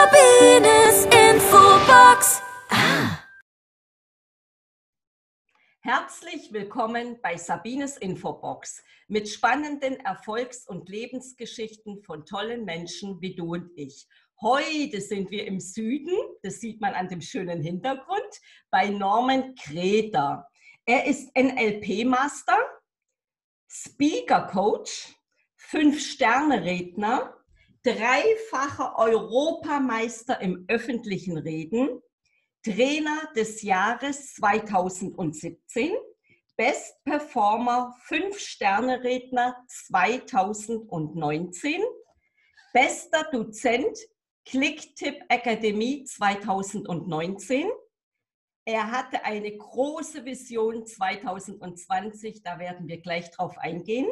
Sabines Infobox. Herzlich willkommen bei Sabines Infobox mit spannenden Erfolgs- und Lebensgeschichten von tollen Menschen wie du und ich. Heute sind wir im Süden, das sieht man an dem schönen Hintergrund, bei Norman Kreter. Er ist NLP-Master, Speaker-Coach, Fünf-Sterne-Redner, dreifacher Europameister im öffentlichen Reden, Trainer des Jahres 2017, Best Performer Fünf-Sterne-Redner 2019, bester Dozent Clicktip Akademie 2019. Er hatte eine große Vision 2020, da werden wir gleich drauf eingehen.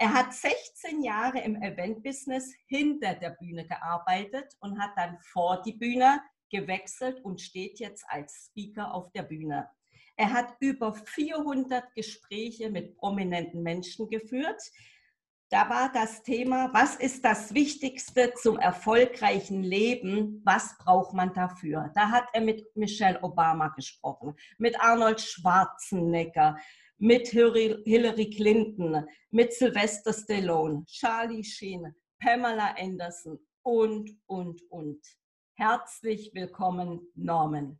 Er hat 16 Jahre im Event-Business hinter der Bühne gearbeitet und hat dann vor die Bühne gewechselt und steht jetzt als Speaker auf der Bühne. Er hat über 400 Gespräche mit prominenten Menschen geführt. Da war das Thema, was ist das Wichtigste zum erfolgreichen Leben? Was braucht man dafür? Da hat er mit Michelle Obama gesprochen, mit Arnold Schwarzenegger, mit Hillary Clinton, mit Sylvester Stallone, Charlie Sheen, Pamela Anderson und, und, und. Herzlich willkommen, Norman.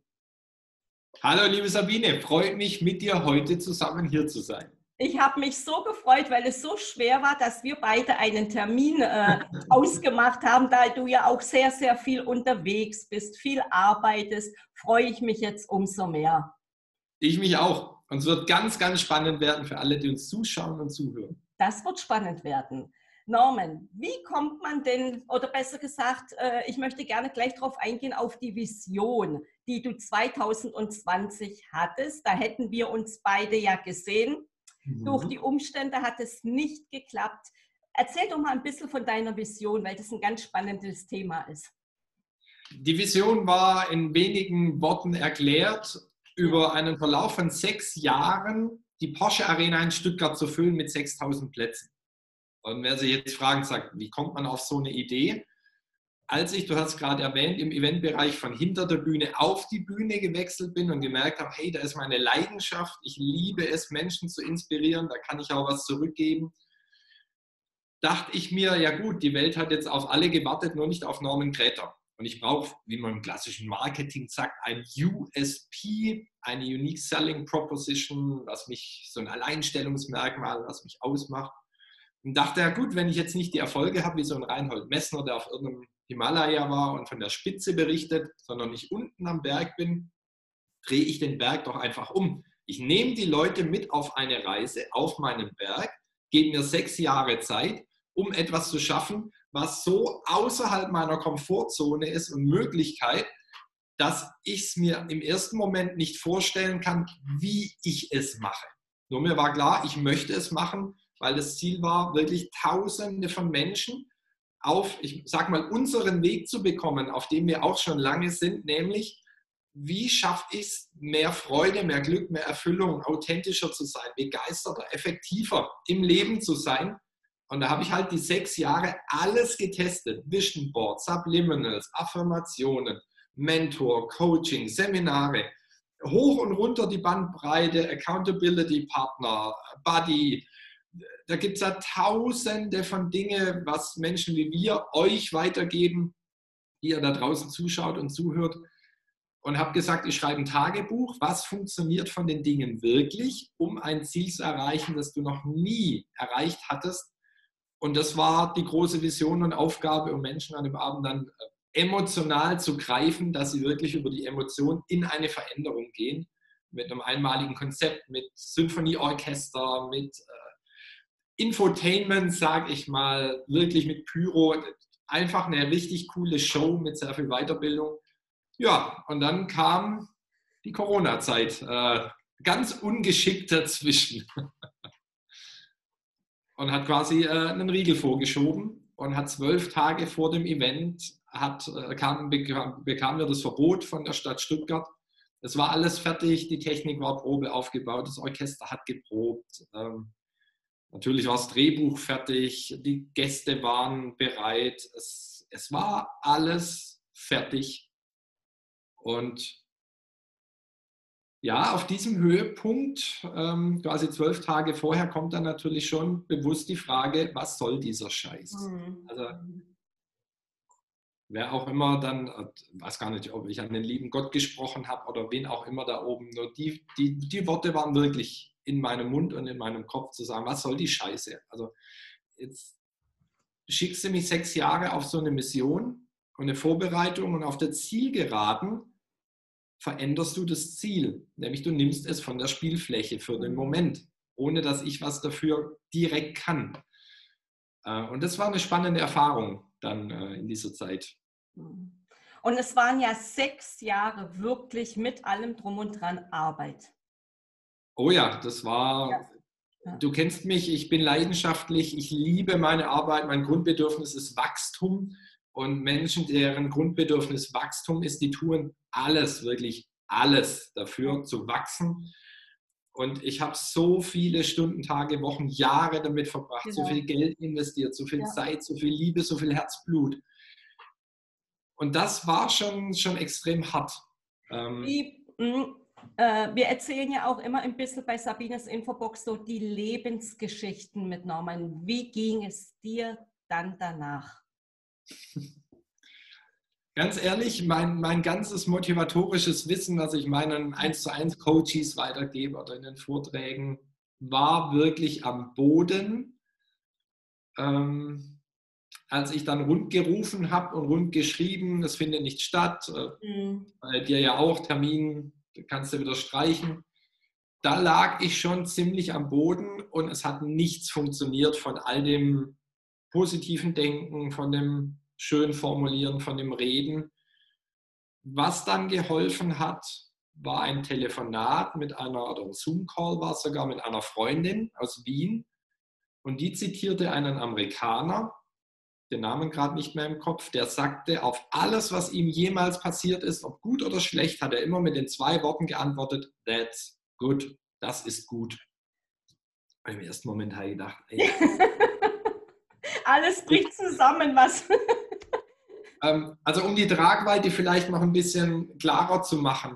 Hallo, liebe Sabine, freut mich, mit dir heute zusammen hier zu sein. Ich habe mich so gefreut, weil es so schwer war, dass wir beide einen Termin äh, ausgemacht haben, da du ja auch sehr, sehr viel unterwegs bist, viel arbeitest, freue ich mich jetzt umso mehr. Ich mich auch. Und es wird ganz, ganz spannend werden für alle, die uns zuschauen und zuhören. Das wird spannend werden. Norman, wie kommt man denn, oder besser gesagt, äh, ich möchte gerne gleich darauf eingehen, auf die Vision, die du 2020 hattest. Da hätten wir uns beide ja gesehen. Mhm. Durch die Umstände hat es nicht geklappt. Erzähl doch mal ein bisschen von deiner Vision, weil das ein ganz spannendes Thema ist. Die Vision war in wenigen Worten erklärt über einen Verlauf von sechs Jahren die Porsche Arena in Stuttgart zu füllen mit 6000 Plätzen. Und wer sich jetzt fragen, sagt, wie kommt man auf so eine Idee? Als ich, du hast gerade erwähnt, im Eventbereich von hinter der Bühne auf die Bühne gewechselt bin und gemerkt habe, hey, da ist meine Leidenschaft, ich liebe es, Menschen zu inspirieren, da kann ich auch was zurückgeben, dachte ich mir, ja gut, die Welt hat jetzt auf alle gewartet, nur nicht auf Norman Kräter. Und ich brauche, wie man im klassischen Marketing sagt, ein USP, eine Unique Selling Proposition, was mich, so ein Alleinstellungsmerkmal, was mich ausmacht. Und dachte, ja gut, wenn ich jetzt nicht die Erfolge habe, wie so ein Reinhold Messner, der auf irgendeinem Himalaya war und von der Spitze berichtet, sondern ich unten am Berg bin, drehe ich den Berg doch einfach um. Ich nehme die Leute mit auf eine Reise auf meinem Berg, gebe mir sechs Jahre Zeit, um etwas zu schaffen, was so außerhalb meiner Komfortzone ist und Möglichkeit, dass ich es mir im ersten Moment nicht vorstellen kann, wie ich es mache. Nur mir war klar, ich möchte es machen, weil das Ziel war, wirklich Tausende von Menschen auf, ich sag mal, unseren Weg zu bekommen, auf dem wir auch schon lange sind, nämlich wie schaffe ich es, mehr Freude, mehr Glück, mehr Erfüllung, authentischer zu sein, begeisterter, effektiver im Leben zu sein und da habe ich halt die sechs Jahre alles getestet. Vision Board, Subliminals, Affirmationen, Mentor, Coaching, Seminare. Hoch und runter die Bandbreite, Accountability Partner, Buddy. Da gibt es ja tausende von Dingen, was Menschen wie wir euch weitergeben, die ihr da draußen zuschaut und zuhört. Und habe gesagt, ich schreibe ein Tagebuch, was funktioniert von den Dingen wirklich, um ein Ziel zu erreichen, das du noch nie erreicht hattest und das war die große Vision und Aufgabe, um Menschen an dem Abend dann äh, emotional zu greifen, dass sie wirklich über die Emotion in eine Veränderung gehen. Mit einem einmaligen Konzept, mit Symphonieorchester, mit äh, Infotainment, sage ich mal, wirklich mit Pyro. Einfach eine richtig coole Show mit sehr viel Weiterbildung. Ja, und dann kam die Corona-Zeit. Äh, ganz ungeschickt dazwischen. und hat quasi äh, einen Riegel vorgeschoben und hat zwölf Tage vor dem Event hat, äh, kam, bekam, bekam wir das Verbot von der Stadt Stuttgart. Es war alles fertig, die Technik war Probe aufgebaut, das Orchester hat geprobt. Ähm, natürlich war das Drehbuch fertig, die Gäste waren bereit. Es, es war alles fertig. Und ja, auf diesem Höhepunkt, ähm, quasi zwölf Tage vorher, kommt dann natürlich schon bewusst die Frage, was soll dieser Scheiß? Mhm. Also wer auch immer dann, ich weiß gar nicht, ob ich an den lieben Gott gesprochen habe oder wen auch immer da oben, nur die, die, die Worte waren wirklich in meinem Mund und in meinem Kopf zu sagen, was soll die Scheiße? Also jetzt schickst du mich sechs Jahre auf so eine Mission und eine Vorbereitung und auf der Zielgeraden veränderst du das Ziel, nämlich du nimmst es von der Spielfläche für den Moment, ohne dass ich was dafür direkt kann. Äh, und das war eine spannende Erfahrung dann äh, in dieser Zeit. Und es waren ja sechs Jahre wirklich mit allem drum und dran Arbeit. Oh ja, das war, Ja. Ja. du kennst mich, ich bin leidenschaftlich, ich liebe meine Arbeit, mein Grundbedürfnis ist Wachstum und Menschen, deren Grundbedürfnis Wachstum ist, die tun alles, wirklich alles dafür zu wachsen. Und ich habe so viele Stunden, Tage, Wochen, Jahre damit verbracht, so Genau. viel Geld investiert, so viel Ja. Zeit, so viel Liebe, so viel Herzblut. Und das war schon, schon extrem hart. Ähm, Wie, mh, äh, wir erzählen ja auch immer ein bisschen bei Sabines Infobox so die Lebensgeschichten mit Norman. Wie ging es dir dann danach? Ganz ehrlich, mein, mein ganzes motivatorisches Wissen, das ich meinen 1 zu 1 Coaches weitergebe oder in den Vorträgen, war wirklich am Boden. Ähm, als ich dann rund gerufen habe und rund geschrieben, es findet nicht statt, äh, Mhm. bei dir ja auch, Termin kannst du wieder streichen. Da lag ich schon ziemlich am Boden und es hat nichts funktioniert von all dem positiven Denken, von dem schön formulieren, von dem Reden. Was dann geholfen hat, war ein Telefonat mit einer, oder ein Zoom-Call war sogar mit einer Freundin aus Wien. Und die zitierte einen Amerikaner, den Namen gerade nicht mehr im Kopf, der sagte, auf alles, was ihm jemals passiert ist, ob gut oder schlecht, hat er immer mit den zwei Worten geantwortet, that's good, das ist gut. Im ersten Moment habe ich gedacht, ey, Alles bricht zusammen, was. Ähm, also um die Tragweite vielleicht noch ein bisschen klarer zu machen.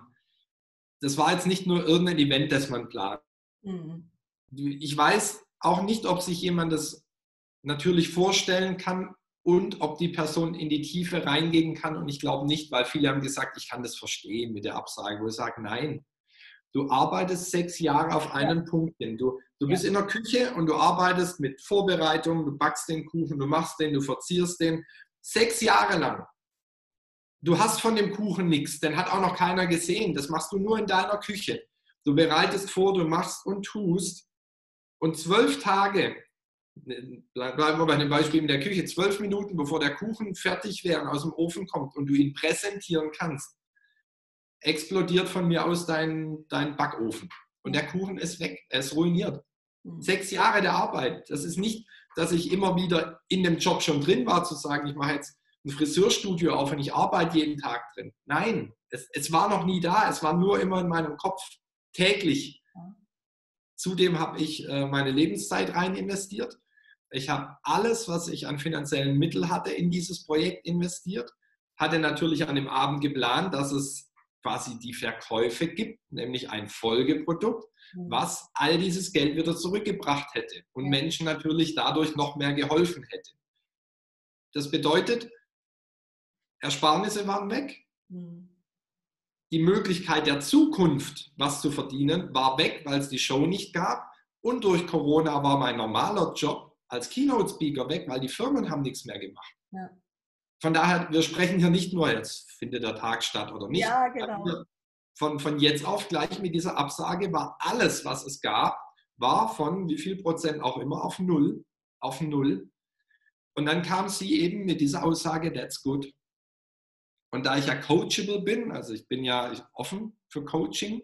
Das war jetzt nicht nur irgendein Event, das man plant. Mhm. Ich weiß auch nicht, ob sich jemand das natürlich vorstellen kann und ob die Person in die Tiefe reingehen kann. Und ich glaube nicht, weil viele haben gesagt, ich kann das verstehen mit der Absage, wo ich sage, nein. Du arbeitest sechs Jahre auf einen Punkt hin. Du, du bist in der Küche und du arbeitest mit Vorbereitung, du backst den Kuchen, du machst den, du verzierst den. Sechs Jahre lang. Du hast von dem Kuchen nichts, den hat auch noch keiner gesehen. Das machst du nur in deiner Küche. Du bereitest vor, du machst und tust. Und zwölf Tage, bleiben wir bei dem Beispiel in der Küche, zwölf Minuten bevor der Kuchen fertig wäre und aus dem Ofen kommt und du ihn präsentieren kannst, explodiert von mir aus dein, dein Backofen. Und der Kuchen ist weg, er ist ruiniert. Mhm. Sechs Jahre der Arbeit. Das ist nicht, dass ich immer wieder in dem Job schon drin war, zu sagen, ich mache jetzt ein Friseurstudio auf und ich arbeite jeden Tag drin. Nein, es, es war noch nie da. Es war nur immer in meinem Kopf täglich. Zudem habe ich äh, meine Lebenszeit rein investiert. Ich habe alles, was ich an finanziellen Mitteln hatte, in dieses Projekt investiert. Hatte natürlich an dem Abend geplant, dass es quasi die Verkäufe gibt, nämlich ein Folgeprodukt, Mhm. was all dieses Geld wieder zurückgebracht hätte und. Menschen natürlich dadurch noch mehr geholfen hätte. Das bedeutet, Ersparnisse waren weg, Mhm. die Möglichkeit der Zukunft, was zu verdienen, war weg, weil es die Show nicht gab. Und durch Corona war mein normaler Job als Keynote-Speaker weg, weil die Firmen haben nichts mehr gemacht. Ja. Von daher, wir sprechen hier nicht nur, jetzt findet der Tag statt oder nicht. Ja, genau. Von, von jetzt auf gleich mit dieser Absage war alles, was es gab, war von wie viel Prozent auch immer auf Null, auf Null. Und dann kam sie eben mit dieser Aussage, that's good. Und da ich ja coachable bin, also ich bin ja offen für Coaching,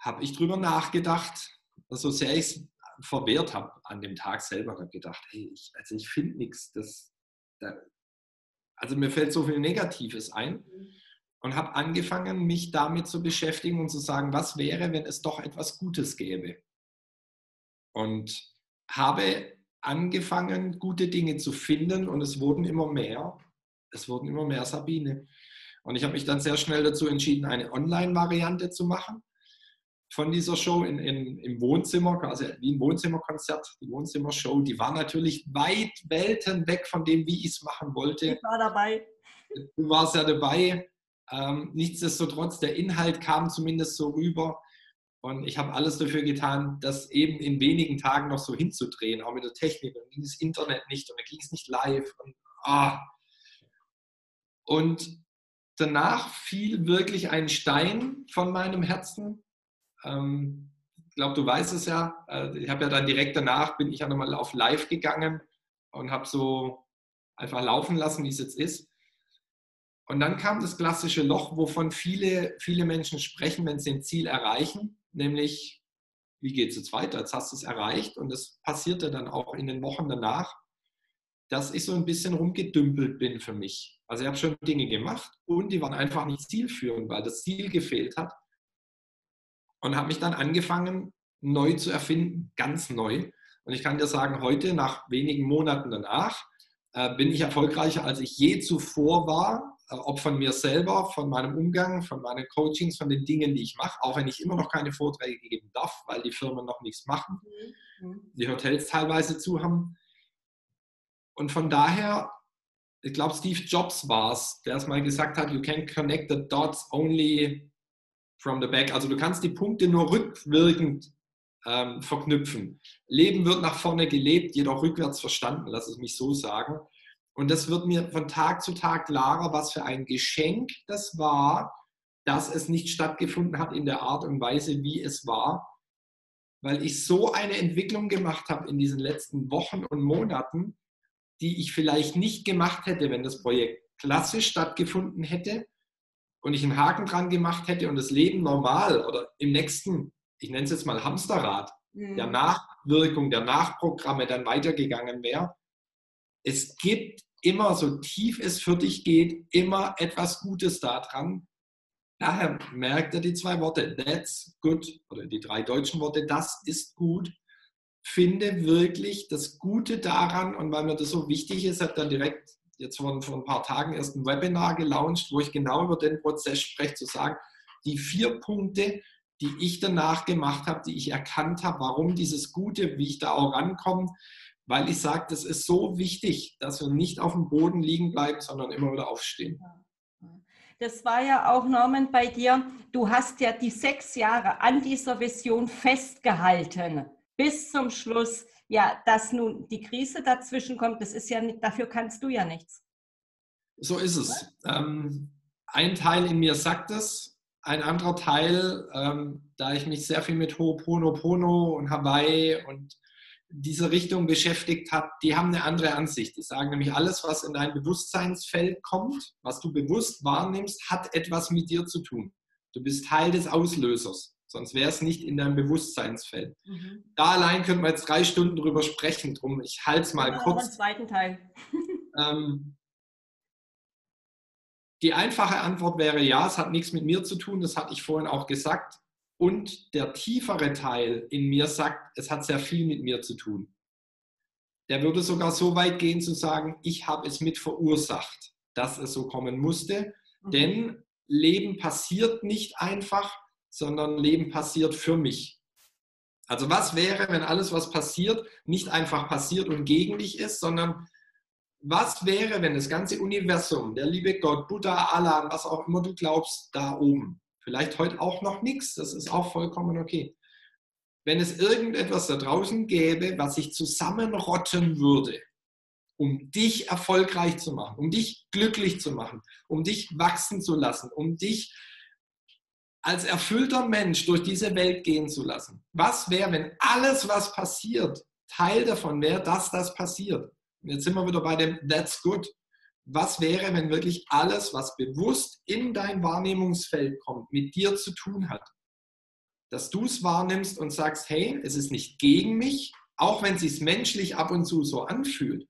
habe ich drüber nachgedacht, so sehr ich es verwehrt habe an dem Tag selber, habe gedacht, hey, ich, also ich finde nichts. Das, da, also mir fällt so viel Negatives ein und habe angefangen, mich damit zu beschäftigen und zu sagen, was wäre, wenn es doch etwas Gutes gäbe. Und habe angefangen, gute Dinge zu finden und es wurden immer mehr. es wurden immer mehr Sabine. Und ich habe mich dann sehr schnell dazu entschieden, eine Online-Variante zu machen von dieser Show in, in, im Wohnzimmer, quasi wie ein Wohnzimmerkonzert, die Wohnzimmershow. Die war natürlich weit Welten weg von dem, wie ich es machen wollte. Ich war dabei. Du warst ja dabei. Ähm, nichtsdestotrotz, der Inhalt kam zumindest so rüber. Und ich habe alles dafür getan, das eben in wenigen Tagen noch so hinzudrehen, auch mit der Technik. Und ging das Internet nicht und dann ging es nicht live. Und, ah. und danach fiel wirklich ein Stein von meinem Herzen. Ähm, ich glaube, du weißt es ja. Äh, ich habe ja dann direkt danach, bin ich ja nochmal auf Live gegangen und habe so einfach laufen lassen, wie es jetzt ist. Und dann kam das klassische Loch, wovon viele, viele Menschen sprechen, wenn sie ein Ziel erreichen, nämlich, wie geht es jetzt weiter? Jetzt hast du es erreicht und das passierte dann auch in den Wochen danach, dass ich so ein bisschen rumgedümpelt bin für mich. Also ich habe schon Dinge gemacht und die waren einfach nicht zielführend, weil das Ziel gefehlt hat. Und habe mich dann angefangen, neu zu erfinden, ganz neu. Und ich kann dir sagen, heute, nach wenigen Monaten danach, äh, bin ich erfolgreicher, als ich je zuvor war äh, ob von mir selber, von meinem Umgang, von meinen Coachings, von den Dingen, die ich mache, auch wenn ich immer noch keine Vorträge geben darf, weil die Firmen noch nichts machen, mhm. die Hotels teilweise zu haben. Und von daher, ich glaube, Steve Jobs war es, der es mal gesagt hat, you can connect the dots only from the back. Also du kannst die Punkte nur rückwirkend ähm, verknüpfen. Leben wird nach vorne gelebt, jedoch rückwärts verstanden, lass es mich so sagen. Und das wird mir von Tag zu Tag klarer, was für ein Geschenk das war, dass es nicht stattgefunden hat in der Art und Weise, wie es war, weil ich so eine Entwicklung gemacht habe in diesen letzten Wochen und Monaten, die ich vielleicht nicht gemacht hätte, wenn das Projekt klassisch stattgefunden hätte und ich einen Haken dran gemacht hätte und das Leben normal oder im nächsten, ich nenne es jetzt mal Hamsterrad, mhm. der Nachwirkung, der Nachprogramme dann weitergegangen wäre. Es gibt immer, so tief es für dich geht, immer etwas Gutes daran. Daher merkt er die zwei Worte, that's good, oder die drei deutschen Worte, das ist gut. Finde wirklich das Gute daran und weil mir das so wichtig ist, habe dann direkt jetzt vor, vor ein paar Tagen erst ein Webinar gelauncht, wo ich genau über den Prozess spreche, zu sagen, die vier Punkte, die ich danach gemacht habe, die ich erkannt habe, warum dieses Gute, wie ich da auch rankomme, weil ich sage, das ist so wichtig, dass wir nicht auf dem Boden liegen bleiben, sondern immer wieder aufstehen. Das war ja auch, Norman, bei dir. Du hast ja die sechs Jahre an dieser Vision festgehalten, bis zum Schluss. Ja, dass nun die Krise dazwischen kommt, das ist ja nicht, dafür kannst du ja nichts. So ist es. Ähm, ein Teil in mir sagt es, ein anderer Teil, ähm, da ich mich sehr viel mit Ho'oponopono und Hawaii und diese Richtung beschäftigt hat, die haben eine andere Ansicht. Die sagen nämlich, alles, was in dein Bewusstseinsfeld kommt, was du bewusst wahrnimmst, hat etwas mit dir zu tun. Du bist Teil des Auslösers, sonst wäre es nicht in deinem Bewusstseinsfeld. Mhm. Da allein könnten wir jetzt drei Stunden drüber sprechen, drum ich halte es mal ja, kurz. Den zweiten Teil. ähm, die einfache Antwort wäre ja, es hat nichts mit mir zu tun, das hatte ich vorhin auch gesagt. Und der tiefere Teil in mir sagt, es hat sehr viel mit mir zu tun. Der würde sogar so weit gehen zu sagen, ich habe es mit verursacht, dass es so kommen musste. Mhm. Denn Leben passiert nicht einfach, sondern Leben passiert für mich. Also was wäre, wenn alles, was passiert, nicht einfach passiert und gegen dich ist, sondern was wäre, wenn das ganze Universum, der liebe Gott, Buddha, Allah, was auch immer du glaubst, da oben, Vielleicht heute auch noch nichts, das ist auch vollkommen okay. Wenn es irgendetwas da draußen gäbe, was sich zusammenrotten würde, um dich erfolgreich zu machen, um dich glücklich zu machen, um dich wachsen zu lassen, um dich als erfüllter Mensch durch diese Welt gehen zu lassen. Was wäre, wenn alles, was passiert, Teil davon wäre, dass das passiert? Und jetzt sind wir wieder bei dem That's good was wäre, wenn wirklich alles, was bewusst in dein Wahrnehmungsfeld kommt, mit dir zu tun hat? Dass du es wahrnimmst und sagst, hey, es ist nicht gegen mich, auch wenn es sich menschlich ab und zu so anfühlt.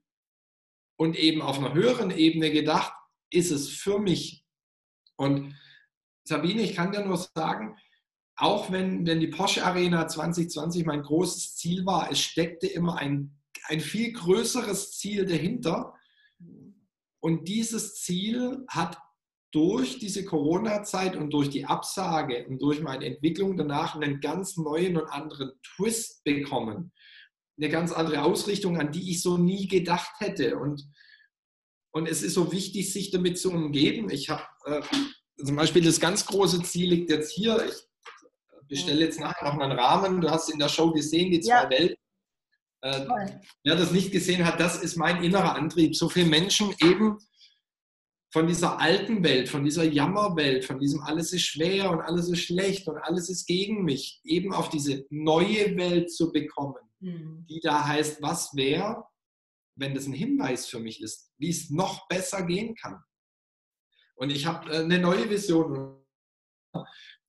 Und eben auf einer höheren Ebene gedacht, ist es für mich. Und Sabine, ich kann dir nur sagen, auch wenn, wenn die Porsche Arena 2020 mein großes Ziel war, es steckte immer ein, ein viel größeres Ziel dahinter Und dieses Ziel hat durch diese Corona-Zeit und durch die Absage und durch meine Entwicklung danach einen ganz neuen und anderen Twist bekommen. Eine ganz andere Ausrichtung, an die ich so nie gedacht hätte. Und, und es ist so wichtig, sich damit zu umgeben. Ich habe äh, zum Beispiel das ganz große Ziel liegt jetzt hier. Ich bestelle jetzt nachher noch einen Rahmen. Du hast in der Show gesehen, die zwei ja. Welten. Äh, wer das nicht gesehen hat, das ist mein innerer Antrieb. So viele Menschen eben von dieser alten Welt, von dieser Jammerwelt, von diesem alles ist schwer und alles ist schlecht und alles ist gegen mich, eben auf diese neue Welt zu bekommen, mhm. die da heißt, was wäre, wenn das ein Hinweis für mich ist, wie es noch besser gehen kann. Und ich habe äh, eine neue Vision.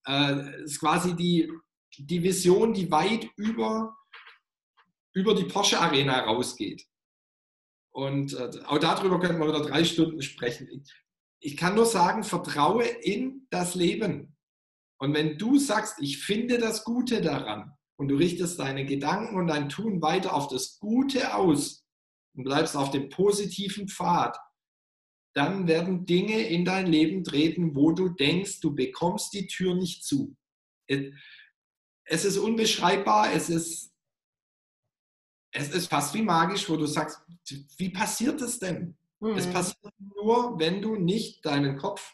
Äh, ist quasi die, die Vision, die weit über, über die Porsche Arena rausgeht. Und äh, auch darüber könnten wir wieder drei Stunden sprechen. Ich kann nur sagen, vertraue in das Leben. Und wenn du sagst, ich finde das Gute daran und du richtest deine Gedanken und dein Tun weiter auf das Gute aus und bleibst auf dem positiven Pfad, dann werden Dinge in dein Leben treten, wo du denkst, du bekommst die Tür nicht zu. Es ist unbeschreibbar, es ist es ist fast wie magisch, wo du sagst, wie passiert es denn? Mhm. Es passiert nur, wenn du nicht deinen Kopf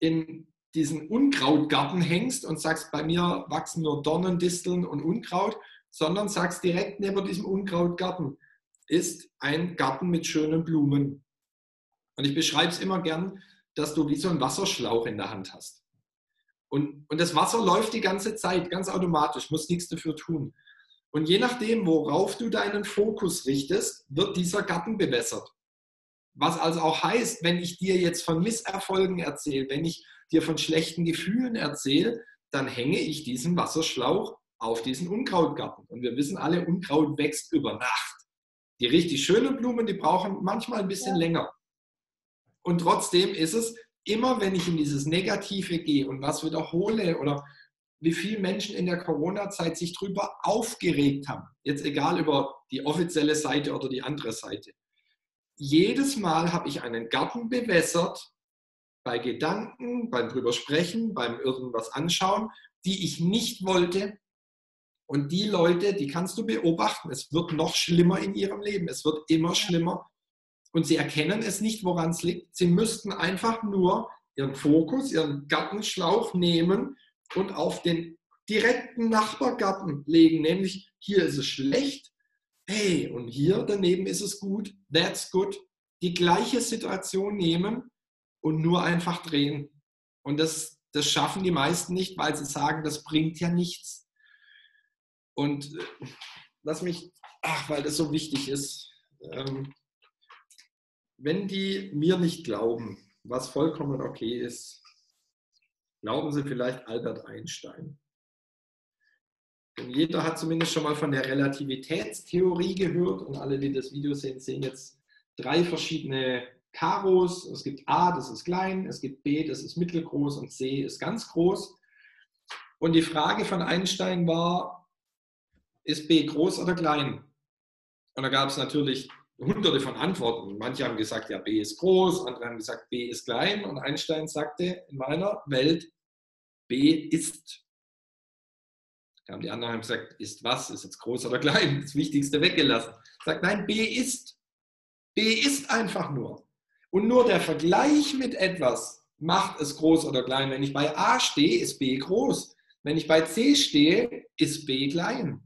in diesen Unkrautgarten hängst und sagst, bei mir wachsen nur Dornen, Disteln und Unkraut, sondern sagst direkt neben diesem Unkrautgarten ist ein Garten mit schönen Blumen. Und ich beschreibe es immer gern, dass du wie so einen Wasserschlauch in der Hand hast. Und, und das Wasser läuft die ganze Zeit, ganz automatisch, muss nichts dafür tun. Und je nachdem, worauf du deinen Fokus richtest, wird dieser Garten bewässert. Was also auch heißt, wenn ich dir jetzt von Misserfolgen erzähle, wenn ich dir von schlechten Gefühlen erzähle, dann hänge ich diesen Wasserschlauch auf diesen Unkrautgarten. Und wir wissen alle, Unkraut wächst über Nacht. Die richtig schönen Blumen, die brauchen manchmal ein bisschen ja. länger. Und trotzdem ist es, immer wenn ich in dieses Negative gehe und was wiederhole oder wie viele Menschen in der Corona-Zeit sich darüber aufgeregt haben. Jetzt egal über die offizielle Seite oder die andere Seite. Jedes Mal habe ich einen Garten bewässert bei Gedanken, beim drüber sprechen, beim irgendwas anschauen, die ich nicht wollte. Und die Leute, die kannst du beobachten, es wird noch schlimmer in ihrem Leben. Es wird immer schlimmer. Und sie erkennen es nicht, woran es liegt. Sie müssten einfach nur ihren Fokus, ihren Gartenschlauch nehmen und auf den direkten Nachbargarten legen, nämlich hier ist es schlecht, hey, und hier daneben ist es gut, that's good. Die gleiche Situation nehmen und nur einfach drehen. Und das, das schaffen die meisten nicht, weil sie sagen, das bringt ja nichts. Und äh, lass mich, ach, weil das so wichtig ist, ähm, wenn die mir nicht glauben, was vollkommen okay ist, Glauben Sie vielleicht Albert Einstein? Denn jeder hat zumindest schon mal von der Relativitätstheorie gehört und alle, die das Video sehen, sehen jetzt drei verschiedene Karos. Es gibt A, das ist klein, es gibt B, das ist mittelgroß und C ist ganz groß. Und die Frage von Einstein war, ist B groß oder klein? Und da gab es natürlich hunderte von Antworten. Manche haben gesagt, ja, B ist groß, andere haben gesagt, B ist klein. Und Einstein sagte, in meiner Welt B ist. Haben die anderen gesagt, ist was? Ist jetzt groß oder klein? Das Wichtigste weggelassen. Sagt, nein, B ist. B ist einfach nur. Und nur der Vergleich mit etwas macht es groß oder klein. Wenn ich bei A stehe, ist B groß. Wenn ich bei C stehe, ist B klein.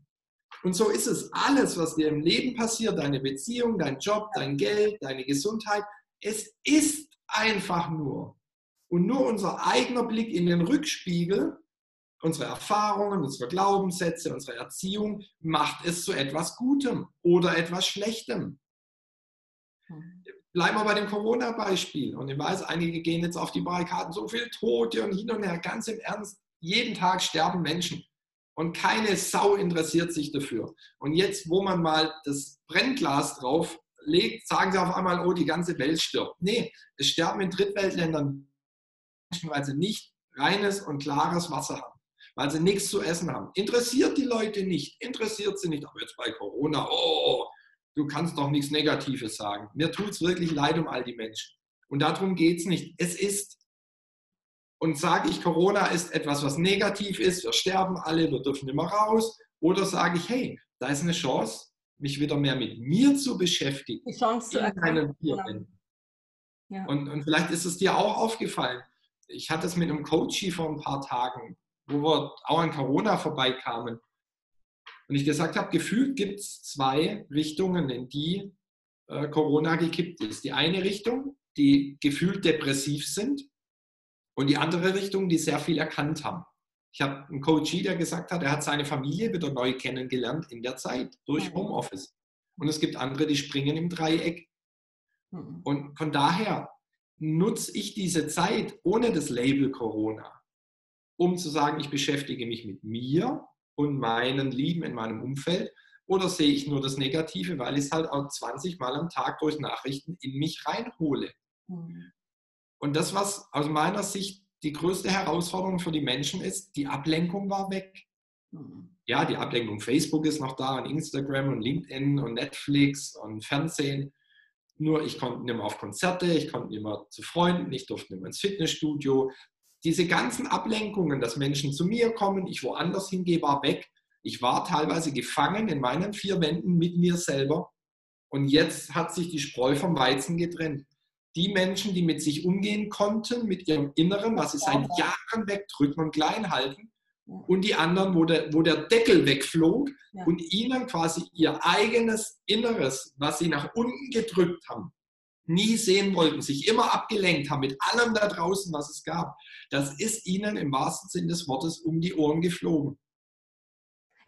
Und so ist es. Alles, was dir im Leben passiert, deine Beziehung, dein Job, dein Geld, deine Gesundheit, es ist einfach nur. Und nur unser eigener Blick in den Rückspiegel, unsere Erfahrungen, unsere Glaubenssätze, unsere Erziehung macht es zu etwas Gutem oder etwas Schlechtem. Hm. Bleiben wir bei dem Corona-Beispiel. Und ich weiß, einige gehen jetzt auf die Barrikaden, so viel Tote und hin und her. Ganz im Ernst, jeden Tag sterben Menschen. Und keine Sau interessiert sich dafür. Und jetzt, wo man mal das Brennglas drauf legt, sagen sie auf einmal, oh, die ganze Welt stirbt. Nee, es sterben in Drittweltländern weil sie nicht reines und klares Wasser haben, weil sie nichts zu essen haben. Interessiert die Leute nicht, interessiert sie nicht. Aber jetzt bei Corona, oh, du kannst doch nichts Negatives sagen. Mir tut es wirklich leid um all die Menschen. Und darum geht es nicht. Es ist. Und sage ich, Corona ist etwas, was negativ ist, wir sterben alle, wir dürfen immer raus. Oder sage ich, hey, da ist eine Chance, mich wieder mehr mit mir zu beschäftigen. Die Chance zu erkennen. Ja. Und, und vielleicht ist es dir auch aufgefallen. Ich hatte es mit einem Coach vor ein paar Tagen, wo wir auch an Corona vorbeikamen. Und ich gesagt habe, gefühlt gibt es zwei Richtungen, in die äh, Corona gekippt ist. Die eine Richtung, die gefühlt depressiv sind und die andere Richtung, die sehr viel erkannt haben. Ich habe einen Coach, der gesagt hat, er hat seine Familie wieder neu kennengelernt in der Zeit durch mhm. Homeoffice. Und es gibt andere, die springen im Dreieck. Mhm. Und von daher nutze ich diese Zeit ohne das Label Corona, um zu sagen, ich beschäftige mich mit mir und meinen Lieben in meinem Umfeld? Oder sehe ich nur das Negative, weil ich es halt auch 20 Mal am Tag durch Nachrichten in mich reinhole? Und das, was aus meiner Sicht die größte Herausforderung für die Menschen ist, die Ablenkung war weg. Mhm. Ja, die Ablenkung Facebook ist noch da und Instagram und LinkedIn und Netflix und Fernsehen. Nur ich konnte nicht mehr auf Konzerte, ich konnte nicht mehr zu Freunden, ich durfte nicht mehr ins Fitnessstudio, diese ganzen Ablenkungen, dass Menschen zu mir kommen, ich woanders hingehe, war weg. Ich war teilweise gefangen in meinen vier Wänden mit mir selber. Und jetzt hat sich die Spreu vom Weizen getrennt. Die Menschen, die mit sich umgehen konnten, mit ihrem Inneren, was sie seit Jahren wegdrücken und klein halten, und die anderen, wo der, wo der Deckel wegflog ja. und ihnen quasi ihr eigenes Inneres, was sie nach unten gedrückt haben, nie sehen wollten, sich immer abgelenkt haben mit allem da draußen, was es gab, das ist ihnen im wahrsten Sinn des Wortes um die Ohren geflogen.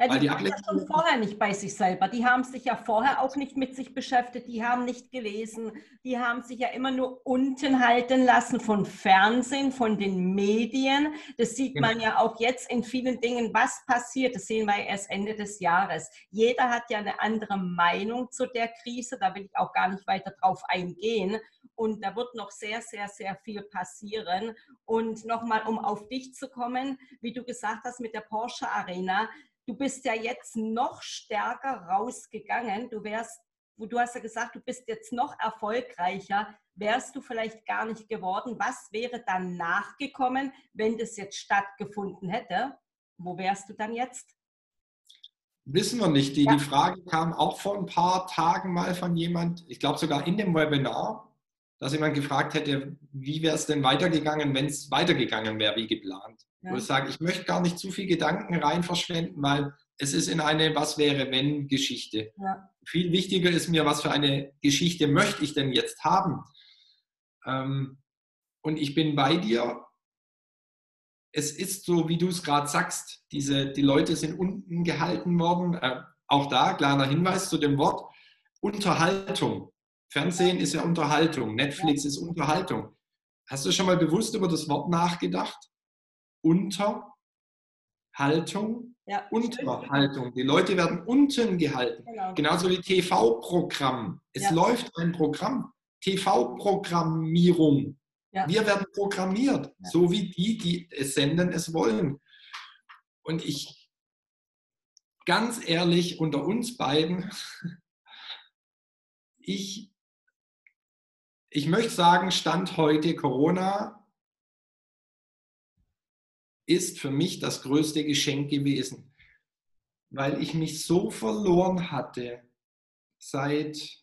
Ja, die, die waren ja schon vorher nicht bei sich selber. Die haben sich ja vorher auch nicht mit sich beschäftigt. Die haben nicht gelesen. Die haben sich ja immer nur unten halten lassen von Fernsehen, von den Medien. Das sieht genau. man ja auch jetzt in vielen Dingen, was passiert. Das sehen wir erst Ende des Jahres. Jeder hat ja eine andere Meinung zu der Krise. Da will ich auch gar nicht weiter drauf eingehen. Und da wird noch sehr, sehr, sehr viel passieren. Und nochmal, um auf dich zu kommen, wie du gesagt hast mit der Porsche Arena, du bist ja jetzt noch stärker rausgegangen. Du wärst, du hast ja gesagt, du bist jetzt noch erfolgreicher. Wärst du vielleicht gar nicht geworden? Was wäre dann nachgekommen, wenn das jetzt stattgefunden hätte? Wo wärst du dann jetzt? Wissen wir nicht. Die, ja. die Frage kam auch vor ein paar Tagen mal von jemand, ich glaube sogar in dem Webinar, dass jemand gefragt hätte, wie wäre es denn weitergegangen, wenn es weitergegangen wäre wie geplant. Ja. Wo ich sage, ich möchte gar nicht zu viel Gedanken rein verschwenden, weil es ist in eine Was wäre wenn Geschichte. Ja. Viel wichtiger ist mir, was für eine Geschichte möchte ich denn jetzt haben. Ähm, und ich bin bei dir. Es ist so, wie du es gerade sagst, diese, die Leute sind unten gehalten worden. Äh, auch da, kleiner Hinweis zu dem Wort, Unterhaltung. Fernsehen ist ja Unterhaltung, Netflix ist Unterhaltung. Hast du schon mal bewusst über das Wort nachgedacht? Unterhaltung, ja, Unterhaltung. Die Leute werden unten gehalten. Genau. Genauso wie TV-Programm. Es ja. läuft ein Programm. TV-Programmierung. Ja. Wir werden programmiert, so wie die, die es senden, es wollen. Und ich, ganz ehrlich, unter uns beiden, ich, ich möchte sagen, Stand heute Corona ist für mich das größte Geschenk gewesen, weil ich mich so verloren hatte seit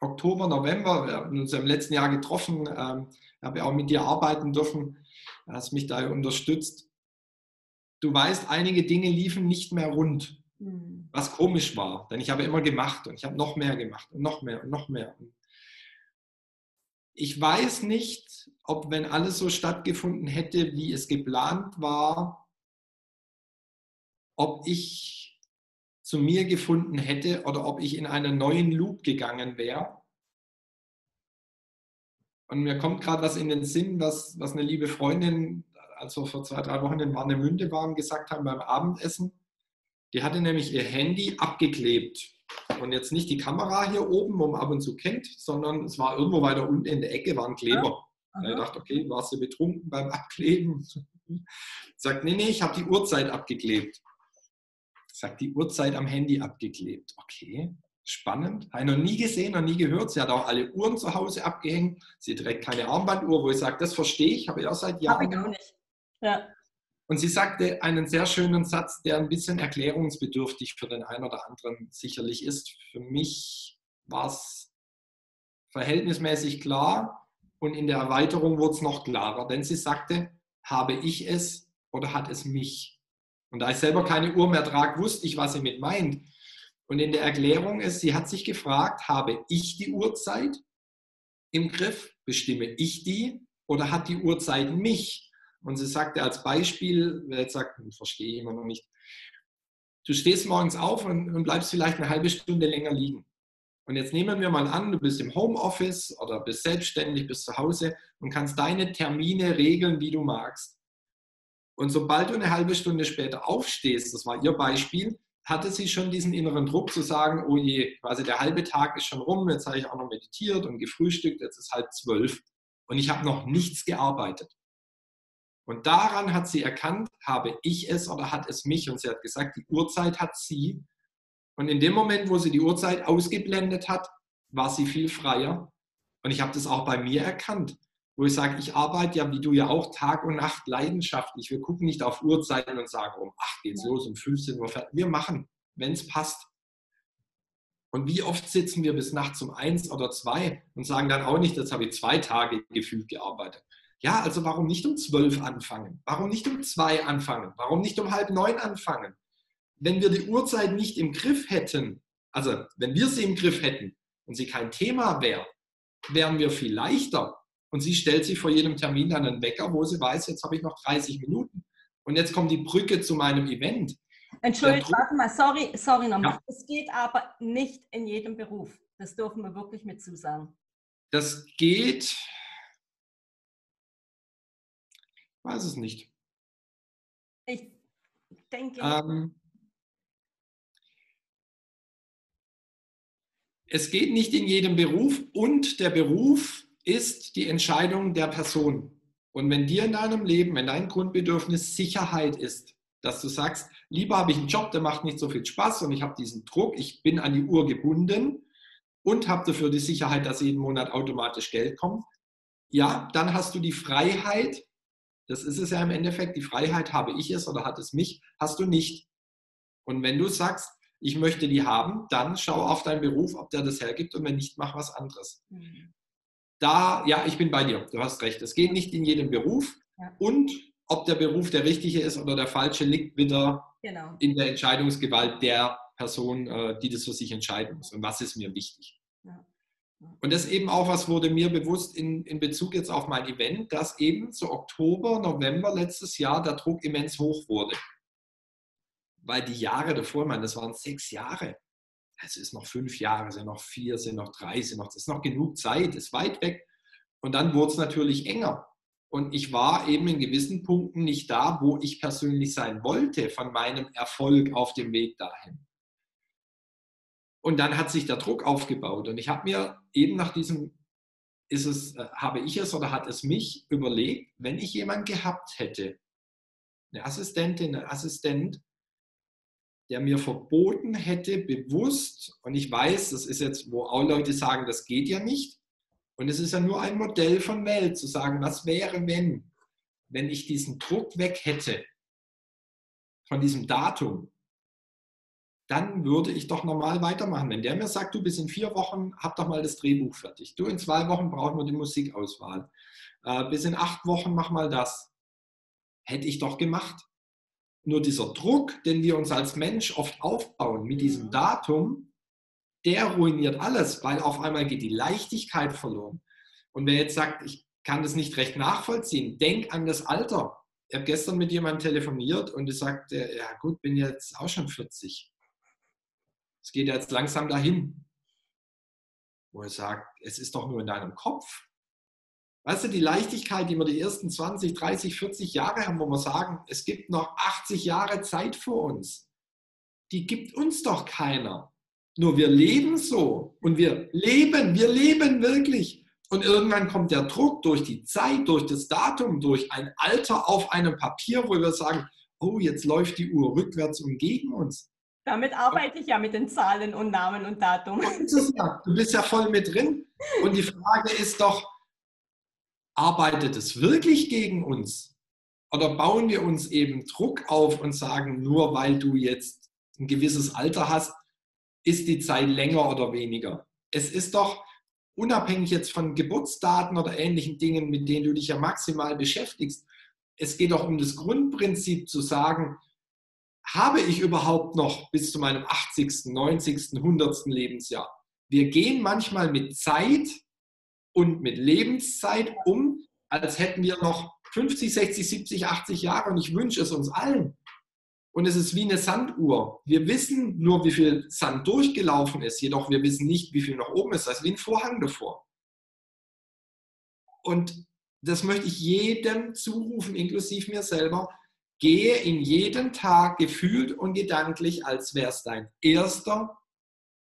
Oktober, November. Wir haben uns im letzten Jahr getroffen, ähm, habe auch mit dir arbeiten dürfen, hast mich da unterstützt. Du weißt, einige Dinge liefen nicht mehr rund, mhm. was komisch war, denn ich habe immer gemacht und ich habe noch mehr gemacht und noch mehr und noch mehr. Und ich weiß nicht, ob wenn alles so stattgefunden hätte, wie es geplant war, ob ich zu mir gefunden hätte oder ob ich in einen neuen Loop gegangen wäre. Und mir kommt gerade was in den Sinn, was, was eine liebe Freundin, als wir vor zwei, drei Wochen in Warnemünde waren, gesagt haben beim Abendessen. Die hatte nämlich ihr Handy abgeklebt und jetzt nicht die Kamera hier oben, wo man ab und zu kennt, sondern es war irgendwo weiter unten in der Ecke, war ein Kleber. Ja. Ich dachte, okay, warst du betrunken beim Abkleben? Sagt, nee, nee, ich habe die Uhrzeit abgeklebt. Sagt, die Uhrzeit am Handy abgeklebt. Okay, spannend. Habe ich noch nie gesehen, noch nie gehört. Sie hat auch alle Uhren zu Hause abgehängt. Sie trägt keine Armbanduhr, wo ich sage, das verstehe ich, habe ich auch seit Jahren. Habe ich auch nicht. Ja. Und sie sagte einen sehr schönen Satz, der ein bisschen erklärungsbedürftig für den einen oder anderen sicherlich ist. Für mich war es verhältnismäßig klar und in der Erweiterung wurde es noch klarer, denn sie sagte, habe ich es oder hat es mich? Und da ich selber keine Uhr mehr trage, wusste ich, was sie mit meint. Und in der Erklärung ist, sie hat sich gefragt, habe ich die Uhrzeit im Griff? Bestimme ich die oder hat die Uhrzeit mich? Und sie sagte als Beispiel, wer jetzt sagt, hm, verstehe ich immer noch nicht, du stehst morgens auf und, und bleibst vielleicht eine halbe Stunde länger liegen. Und jetzt nehmen wir mal an, du bist im Homeoffice oder bist selbstständig, bist zu Hause und kannst deine Termine regeln, wie du magst. Und sobald du eine halbe Stunde später aufstehst, das war ihr Beispiel, hatte sie schon diesen inneren Druck zu sagen, oh je, quasi der halbe Tag ist schon rum, jetzt habe ich auch noch meditiert und gefrühstückt, jetzt ist halb zwölf und ich habe noch nichts gearbeitet. Und daran hat sie erkannt, habe ich es oder hat es mich? Und sie hat gesagt, die Uhrzeit hat sie. Und in dem Moment, wo sie die Uhrzeit ausgeblendet hat, war sie viel freier. Und ich habe das auch bei mir erkannt, wo ich sage, ich arbeite ja, wie du ja auch, Tag und Nacht leidenschaftlich. Wir gucken nicht auf Uhrzeiten und sagen, um 8 geht's los, um 15 Uhr fertig. Wir machen, wenn es passt. Und wie oft sitzen wir bis nachts um eins oder zwei und sagen dann auch nicht, jetzt habe ich zwei Tage gefühlt gearbeitet. Ja, also warum nicht um zwölf anfangen? Warum nicht um zwei anfangen? Warum nicht um halb neun anfangen? Wenn wir die Uhrzeit nicht im Griff hätten, also wenn wir sie im Griff hätten und sie kein Thema wäre, wären wir viel leichter. Und sie stellt sich vor jedem Termin dann einen Wecker, wo sie weiß, jetzt habe ich noch 30 Minuten. Und jetzt kommt die Brücke zu meinem Event. Entschuldigung, warte mal, sorry, sorry nochmal. Ja. Es geht aber nicht in jedem Beruf. Das dürfen wir wirklich mit zusagen. Das geht Weiß es nicht. Ich denke. Ähm, es geht nicht in jedem Beruf und der Beruf ist die Entscheidung der Person. Und wenn dir in deinem Leben, wenn dein Grundbedürfnis Sicherheit ist, dass du sagst, lieber habe ich einen Job, der macht nicht so viel Spaß und ich habe diesen Druck, ich bin an die Uhr gebunden und habe dafür die Sicherheit, dass jeden Monat automatisch Geld kommt, ja, dann hast du die Freiheit, das ist es ja im Endeffekt. Die Freiheit habe ich es oder hat es mich, hast du nicht. Und wenn du sagst, ich möchte die haben, dann schau auf deinen Beruf, ob der das hergibt und wenn nicht, mach was anderes. Mhm. Da, ja, ich bin bei dir, du hast recht. Es geht nicht in jedem Beruf ja. und ob der Beruf der richtige ist oder der falsche, liegt wieder genau. in der Entscheidungsgewalt der Person, äh, die das für sich entscheiden muss. Und was ist mir wichtig? Und das eben auch, was wurde mir bewusst in, in Bezug jetzt auf mein Event, dass eben zu Oktober, November letztes Jahr der Druck immens hoch wurde. Weil die Jahre davor, man, das waren sechs Jahre. Es ist noch fünf Jahre, sind noch vier, sind noch drei, sind noch, es ist noch genug Zeit, ist weit weg. Und dann wurde es natürlich enger. Und ich war eben in gewissen Punkten nicht da, wo ich persönlich sein wollte, von meinem Erfolg auf dem Weg dahin. Und dann hat sich der Druck aufgebaut. Und ich habe mir eben nach diesem, ist es, äh, habe ich es oder hat es mich überlegt, wenn ich jemanden gehabt hätte, eine Assistentin, ein Assistent, der mir verboten hätte, bewusst, und ich weiß, das ist jetzt, wo auch Leute sagen, das geht ja nicht, und es ist ja nur ein Modell von Welt, zu sagen, was wäre, wenn, wenn ich diesen Druck weg hätte von diesem Datum, dann würde ich doch normal weitermachen. Wenn der mir sagt, du bist in vier Wochen, hab doch mal das Drehbuch fertig. Du in zwei Wochen brauchen wir die Musikauswahl. Äh, bis in acht Wochen mach mal das. Hätte ich doch gemacht. Nur dieser Druck, den wir uns als Mensch oft aufbauen mit diesem Datum, der ruiniert alles, weil auf einmal geht die Leichtigkeit verloren. Und wer jetzt sagt, ich kann das nicht recht nachvollziehen, denk an das Alter. Ich habe gestern mit jemandem telefoniert und ich sagte, ja gut, bin jetzt auch schon 40 es geht jetzt langsam dahin, wo er sagt, es ist doch nur in deinem Kopf. Weißt du, die Leichtigkeit, die wir die ersten 20, 30, 40 Jahre haben, wo wir sagen, es gibt noch 80 Jahre Zeit vor uns, die gibt uns doch keiner. Nur wir leben so und wir leben, wir leben wirklich. Und irgendwann kommt der Druck durch die Zeit, durch das Datum, durch ein Alter auf einem Papier, wo wir sagen, oh, jetzt läuft die Uhr rückwärts und gegen uns. Damit arbeite ich ja mit den Zahlen und Namen und Datum. Du bist ja voll mit drin. Und die Frage ist doch, arbeitet es wirklich gegen uns? Oder bauen wir uns eben Druck auf und sagen, nur weil du jetzt ein gewisses Alter hast, ist die Zeit länger oder weniger? Es ist doch unabhängig jetzt von Geburtsdaten oder ähnlichen Dingen, mit denen du dich ja maximal beschäftigst. Es geht doch um das Grundprinzip zu sagen, habe ich überhaupt noch bis zu meinem 80., 90., 100. Lebensjahr? Wir gehen manchmal mit Zeit und mit Lebenszeit um, als hätten wir noch 50, 60, 70, 80 Jahre und ich wünsche es uns allen. Und es ist wie eine Sanduhr. Wir wissen nur, wie viel Sand durchgelaufen ist, jedoch wir wissen nicht, wie viel noch oben ist. Das ist wie ein Vorhang davor. Und das möchte ich jedem zurufen, inklusive mir selber. Gehe in jeden Tag gefühlt und gedanklich, als wäre es dein erster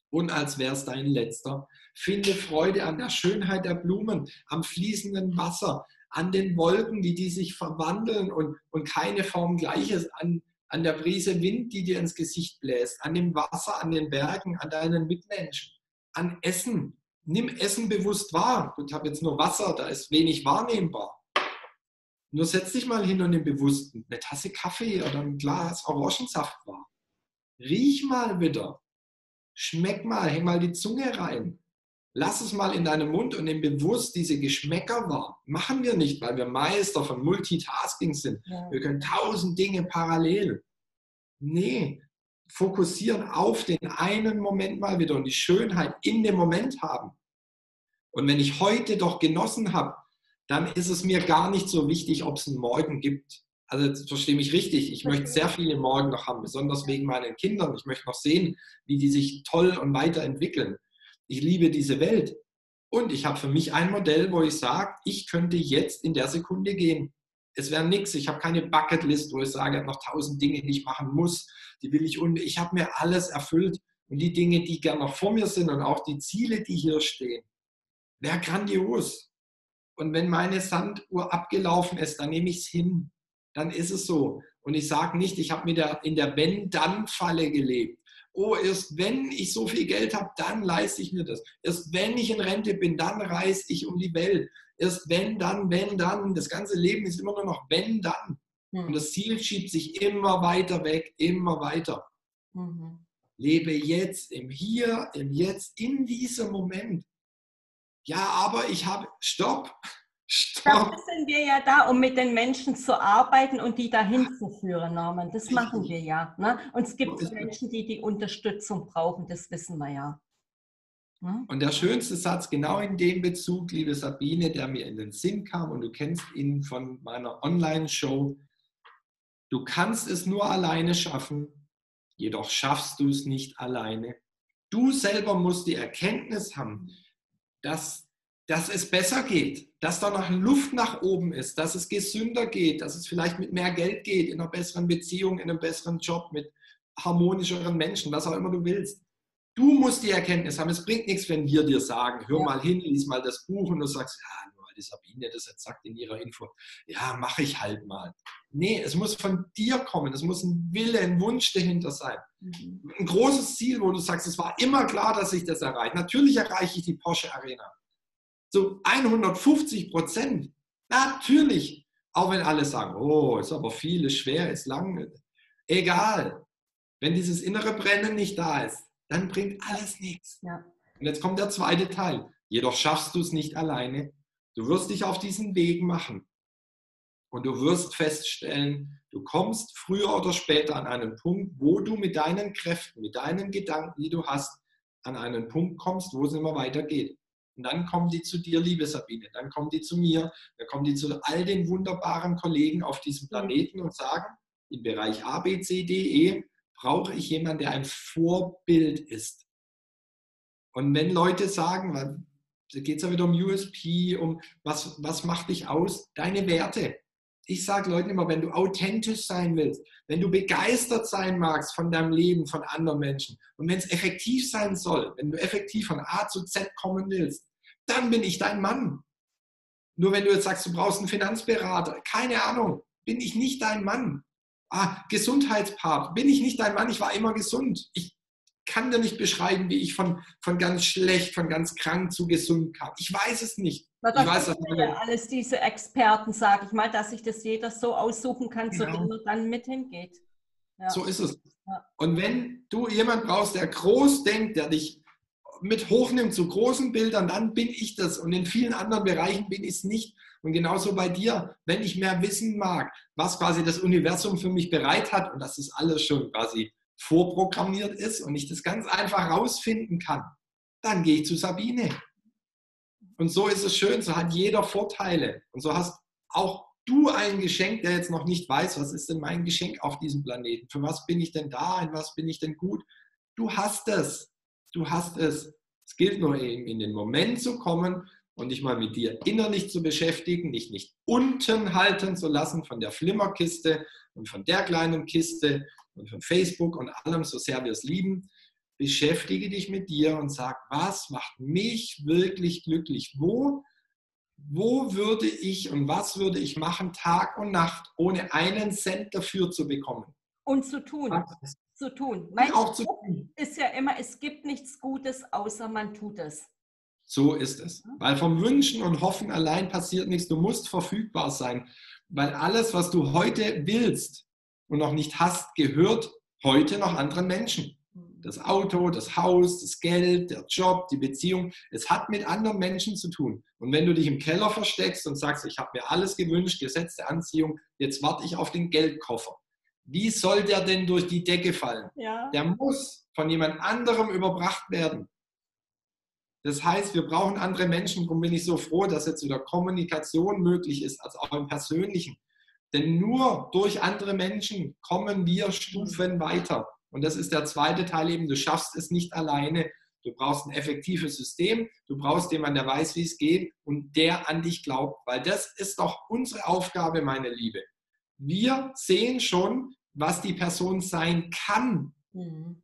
und als wäre es dein letzter. Finde Freude an der Schönheit der Blumen, am fließenden Wasser, an den Wolken, wie die sich verwandeln und, und keine Form gleich ist, an, an der Brise Wind, die dir ins Gesicht bläst, an dem Wasser, an den Bergen, an deinen Mitmenschen, an Essen. Nimm Essen bewusst wahr. Ich habe jetzt nur Wasser, da ist wenig wahrnehmbar. Nur setz dich mal hin und nimm bewusst eine Tasse Kaffee oder ein Glas Orangensaft wahr. Riech mal wieder. Schmeck mal, häng mal die Zunge rein. Lass es mal in deinem Mund und nimm bewusst diese Geschmäcker wahr. Machen wir nicht, weil wir Meister von Multitasking sind. Ja. Wir können tausend Dinge parallel. Nee, fokussieren auf den einen Moment mal wieder und die Schönheit in dem Moment haben. Und wenn ich heute doch genossen habe, dann ist es mir gar nicht so wichtig, ob es einen Morgen gibt. Also verstehe mich richtig, ich möchte sehr viele Morgen noch haben, besonders wegen meinen Kindern. Ich möchte noch sehen, wie die sich toll und weiterentwickeln ich liebe diese Welt. Und ich habe für mich ein Modell, wo ich sage, ich könnte jetzt in der Sekunde gehen. Es wäre nichts. Ich habe keine Bucketlist, wo ich sage, ich habe noch tausend Dinge, die ich machen muss. Die will ich und ich habe mir alles erfüllt. Und die Dinge, die gerne noch vor mir sind und auch die Ziele, die hier stehen, wäre grandios. Und wenn meine Sanduhr abgelaufen ist, dann nehme ich es hin. Dann ist es so. Und ich sage nicht, ich habe in der Wenn-Dann-Falle gelebt oh, erst wenn ich so viel Geld habe, dann leiste ich mir das. Erst wenn ich in Rente bin, dann reise ich um die Welt. Erst wenn, dann, wenn, dann. Das ganze Leben ist immer nur noch wenn, dann. Mhm. Und das Ziel schiebt sich immer weiter weg, immer weiter. Mhm. Lebe jetzt, im Hier, im Jetzt, in diesem Moment. Ja, aber ich habe, stopp, Dafür sind wir ja da, um mit den Menschen zu arbeiten und die dahin zu führen, Norman. Das machen wir ja. Ne? Und es gibt Menschen, die die Unterstützung brauchen, das wissen wir ja. Ne? Und der schönste Satz, genau in dem Bezug, liebe Sabine, der mir in den Sinn kam, und du kennst ihn von meiner Online-Show, du kannst es nur alleine schaffen, jedoch schaffst du es nicht alleine. Du selber musst die Erkenntnis haben, dass dass es besser geht, dass da noch Luft nach oben ist, dass es gesünder geht, dass es vielleicht mit mehr Geld geht, in einer besseren Beziehung, in einem besseren Job, mit harmonischeren Menschen, was auch immer du willst. Du musst die Erkenntnis haben. Es bringt nichts, wenn wir dir sagen, hör ja. mal hin, lies mal das Buch und du sagst, ja, die Sabine das jetzt sagt in ihrer Info, ja, mache ich halt mal. Nee, es muss von dir kommen. Es muss ein Wille, ein Wunsch dahinter sein. Mhm. Ein großes Ziel, wo du sagst, es war immer klar, dass ich das erreiche. Natürlich erreiche ich die Porsche Arena zu 150 Prozent. Natürlich. Auch wenn alle sagen, oh, ist aber viel, ist schwer, ist lang. Egal. Wenn dieses innere Brennen nicht da ist, dann bringt alles nichts. Ja. Und jetzt kommt der zweite Teil. Jedoch schaffst du es nicht alleine. Du wirst dich auf diesen Weg machen. Und du wirst feststellen, du kommst früher oder später an einen Punkt, wo du mit deinen Kräften, mit deinen Gedanken, die du hast, an einen Punkt kommst, wo es immer weitergeht. Und dann kommen die zu dir, liebe Sabine, dann kommen die zu mir, dann kommen die zu all den wunderbaren Kollegen auf diesem Planeten und sagen, im Bereich A, B, C, D, E brauche ich jemanden, der ein Vorbild ist. Und wenn Leute sagen, da geht es ja wieder um USP, um was, was macht dich aus? Deine Werte. Ich sage Leuten immer, wenn du authentisch sein willst, wenn du begeistert sein magst von deinem Leben, von anderen Menschen und wenn es effektiv sein soll, wenn du effektiv von A zu Z kommen willst, dann bin ich dein Mann. Nur wenn du jetzt sagst, du brauchst einen Finanzberater, keine Ahnung, bin ich nicht dein Mann. Ah, Gesundheitspapst. Bin ich nicht dein Mann? Ich war immer gesund. Ich kann dir nicht beschreiben, wie ich von, von ganz schlecht, von ganz krank zu gesund kam. Ich weiß es nicht. Na, das ich weiß, dass ja alles diese Experten, sage ich mal, dass sich das jeder so aussuchen kann, genau. zu dem er dann mit hingeht. Ja. So ist es. Ja. Und wenn du jemanden brauchst, der groß denkt, der dich mit hochnimmt zu großen Bildern, dann bin ich das. Und in vielen anderen Bereichen bin ich es nicht. Und genauso bei dir, wenn ich mehr wissen mag, was quasi das Universum für mich bereit hat und dass es alles schon quasi vorprogrammiert ist und ich das ganz einfach rausfinden kann, dann gehe ich zu Sabine. Und so ist es schön, so hat jeder Vorteile. Und so hast auch du ein Geschenk, der jetzt noch nicht weiß, was ist denn mein Geschenk auf diesem Planeten? Für was bin ich denn da? In was bin ich denn gut? Du hast es. Du hast es. Es gilt nur eben in den Moment zu kommen und dich mal mit dir innerlich zu beschäftigen, dich nicht unten halten zu lassen von der Flimmerkiste und von der kleinen Kiste und von Facebook und allem, so sehr wir es lieben. Beschäftige dich mit dir und sag, was macht mich wirklich glücklich? Wo, wo würde ich und was würde ich machen Tag und Nacht, ohne einen Cent dafür zu bekommen? Und zu tun. Zu tun. Mein auch zu tun. ist ja immer, es gibt nichts Gutes, außer man tut es. So ist es. Weil vom Wünschen und Hoffen allein passiert nichts. Du musst verfügbar sein. Weil alles, was du heute willst und noch nicht hast, gehört heute noch anderen Menschen. Das Auto, das Haus, das Geld, der Job, die Beziehung, es hat mit anderen Menschen zu tun. Und wenn du dich im Keller versteckst und sagst, ich habe mir alles gewünscht, Gesetz der Anziehung, jetzt warte ich auf den Geldkoffer. Wie soll der denn durch die Decke fallen? Ja. Der muss von jemand anderem überbracht werden. Das heißt, wir brauchen andere Menschen. Darum bin ich so froh, dass jetzt wieder Kommunikation möglich ist, also auch im Persönlichen. Denn nur durch andere Menschen kommen wir Stufen weiter. Und das ist der zweite Teil eben. Du schaffst es nicht alleine. Du brauchst ein effektives System. Du brauchst jemanden, der weiß, wie es geht und der an dich glaubt. Weil das ist doch unsere Aufgabe, meine Liebe. Wir sehen schon, was die Person sein kann. Mhm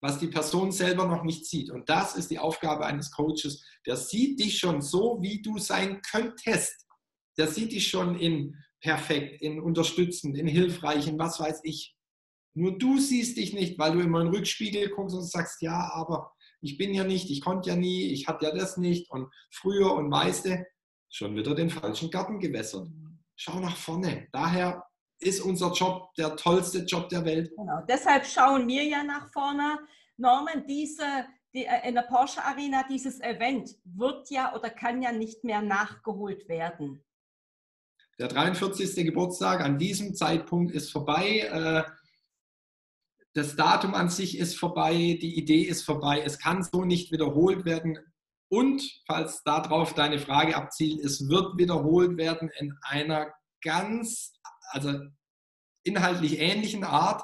was die Person selber noch nicht sieht. Und das ist die Aufgabe eines Coaches. Der sieht dich schon so, wie du sein könntest. Der sieht dich schon in perfekt, in unterstützend, in hilfreich, in was weiß ich. Nur du siehst dich nicht, weil du immer in den Rückspiegel guckst und sagst, ja, aber ich bin ja nicht, ich konnte ja nie, ich hatte ja das nicht und früher und du, schon wieder den falschen Garten gewässert. Schau nach vorne. Daher ist unser Job der tollste Job der Welt. Genau. Deshalb schauen wir ja nach vorne. Norman, diese, die, äh, in der Porsche Arena, dieses Event wird ja oder kann ja nicht mehr nachgeholt werden. Der 43. Geburtstag an diesem Zeitpunkt ist vorbei. Äh, das Datum an sich ist vorbei, die Idee ist vorbei. Es kann so nicht wiederholt werden. Und falls darauf deine Frage abzielt, es wird wiederholt werden in einer ganz also inhaltlich ähnlichen Art,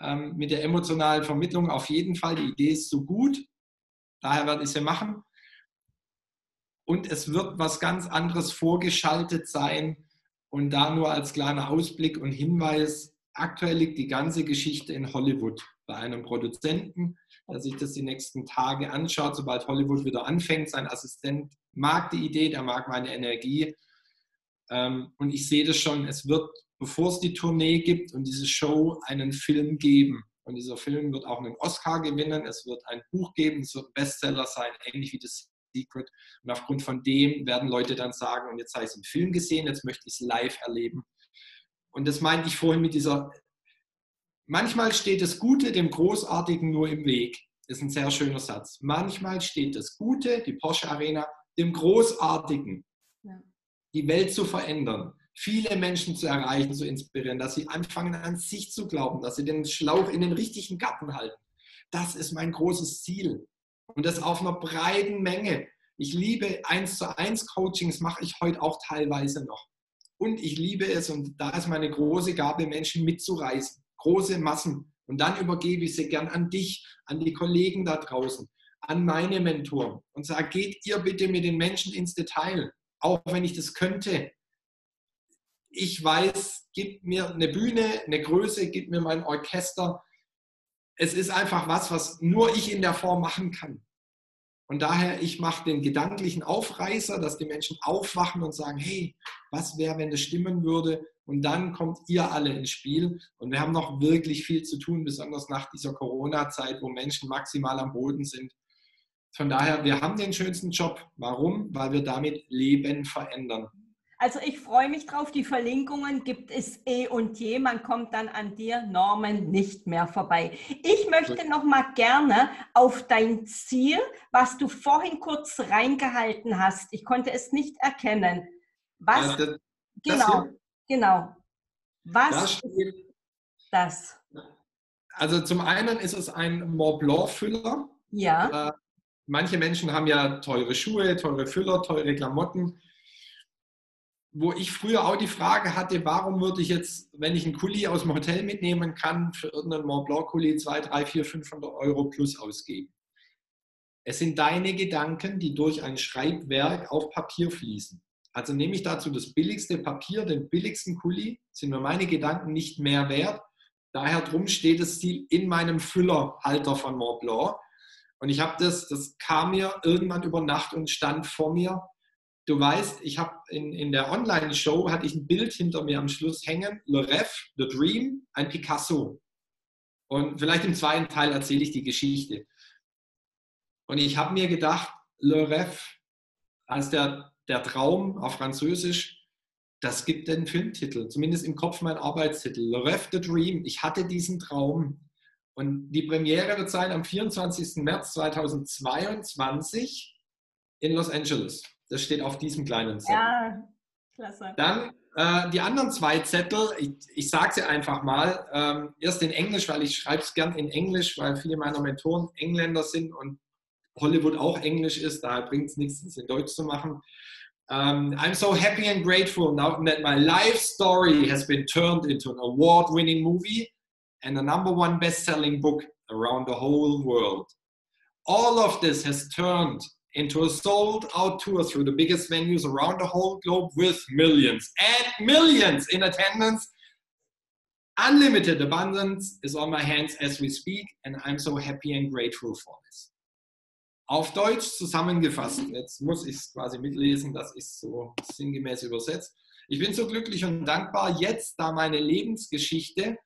ähm, mit der emotionalen Vermittlung auf jeden Fall. Die Idee ist so gut, daher werde ich sie machen. Und es wird was ganz anderes vorgeschaltet sein. Und da nur als kleiner Ausblick und Hinweis, aktuell liegt die ganze Geschichte in Hollywood bei einem Produzenten, der sich das die nächsten Tage anschaut, sobald Hollywood wieder anfängt. Sein Assistent mag die Idee, der mag meine Energie ähm, und ich sehe das schon, es wird, bevor es die Tournee gibt und diese Show, einen Film geben. Und dieser Film wird auch einen Oscar gewinnen. Es wird ein Buch geben, es wird ein Bestseller sein, ähnlich wie das Secret. Und aufgrund von dem werden Leute dann sagen, und jetzt habe ich es im Film gesehen, jetzt möchte ich es live erleben. Und das meinte ich vorhin mit dieser, manchmal steht das Gute dem Großartigen nur im Weg. Das ist ein sehr schöner Satz. Manchmal steht das Gute, die Porsche Arena, dem Großartigen die Welt zu verändern, viele Menschen zu erreichen, zu inspirieren, dass sie anfangen an sich zu glauben, dass sie den Schlauch in den richtigen Garten halten. Das ist mein großes Ziel. Und das auf einer breiten Menge. Ich liebe eins zu eins Coachings, mache ich heute auch teilweise noch. Und ich liebe es, und da ist meine große Gabe, Menschen mitzureißen, große Massen. Und dann übergebe ich sie gern an dich, an die Kollegen da draußen, an meine Mentoren und sage, geht ihr bitte mit den Menschen ins Detail auch wenn ich das könnte. Ich weiß, gib mir eine Bühne, eine Größe, gib mir mein Orchester. Es ist einfach was, was nur ich in der Form machen kann. Und daher, ich mache den gedanklichen Aufreißer, dass die Menschen aufwachen und sagen, hey, was wäre, wenn das stimmen würde? und dann kommt ihr alle ins Spiel. Und wir haben noch wirklich viel zu tun, besonders nach dieser Corona-Zeit, wo Menschen maximal am Boden sind. Von daher, wir haben den schönsten Job. Warum? Weil wir damit Leben verändern. Also ich freue mich drauf. Die Verlinkungen gibt es eh und je. Man kommt dann an dir, Norman, nicht mehr vorbei. Ich möchte noch mal gerne auf dein Ziel, was du vorhin kurz reingehalten hast. Ich konnte es nicht erkennen. Was? Ja, das, genau, das genau. Was das ist das? Also zum einen ist es ein Mont Blanc Füller. Ja. Äh, manche Menschen haben ja teure Schuhe, teure Füller, teure Klamotten wo ich früher auch die Frage hatte, warum würde ich jetzt, wenn ich einen Kuli aus dem Hotel mitnehmen kann, für irgendeinen Mont Blanc Kuli 2, 3, 4, 500 Euro plus ausgeben. Es sind deine Gedanken, die durch ein Schreibwerk auf Papier fließen. Also nehme ich dazu das billigste Papier, den billigsten Kuli, sind mir meine Gedanken nicht mehr wert. Daher drum steht das Ziel in meinem Füllerhalter von Mont Blanc. Und ich habe das, das kam mir irgendwann über Nacht und stand vor mir du weißt, ich habe in, in der Online-Show hatte ich ein Bild hinter mir am Schluss hängen, Le Rêve, The Dream, ein Picasso. Und vielleicht im zweiten Teil erzähle ich die Geschichte. Und ich habe mir gedacht, Le Rêve, als der, der Traum auf Französisch, das gibt den Filmtitel, zumindest im Kopf mein Arbeitstitel. Le Rêve, The Dream. Ich hatte diesen Traum. Und die Premiere wird sein am 24. März 2022 in Los Angeles. Das steht auf diesem kleinen Zettel. Ja, klasse. Dann äh, die anderen zwei Zettel, ich, ich sage sie einfach mal, ähm, erst in Englisch, weil ich schreibe es gern in Englisch, weil viele meiner Mentoren Engländer sind und Hollywood auch Englisch ist, daher bringt es nichts, es in Deutsch zu machen. Um, I'm so happy and grateful now that my life story has been turned into an award winning movie and a number one best selling book around the whole world. All of this has turned into a sold out tour through the biggest venues around the whole globe with millions and millions in attendance. Unlimited abundance is on my hands as we speak, and I'm so happy and grateful for this. Auf Deutsch zusammengefasst, jetzt muss ich es quasi mitlesen, das ist so sinngemäß übersetzt. Ich bin so glücklich und dankbar jetzt, da meine Lebensgeschichte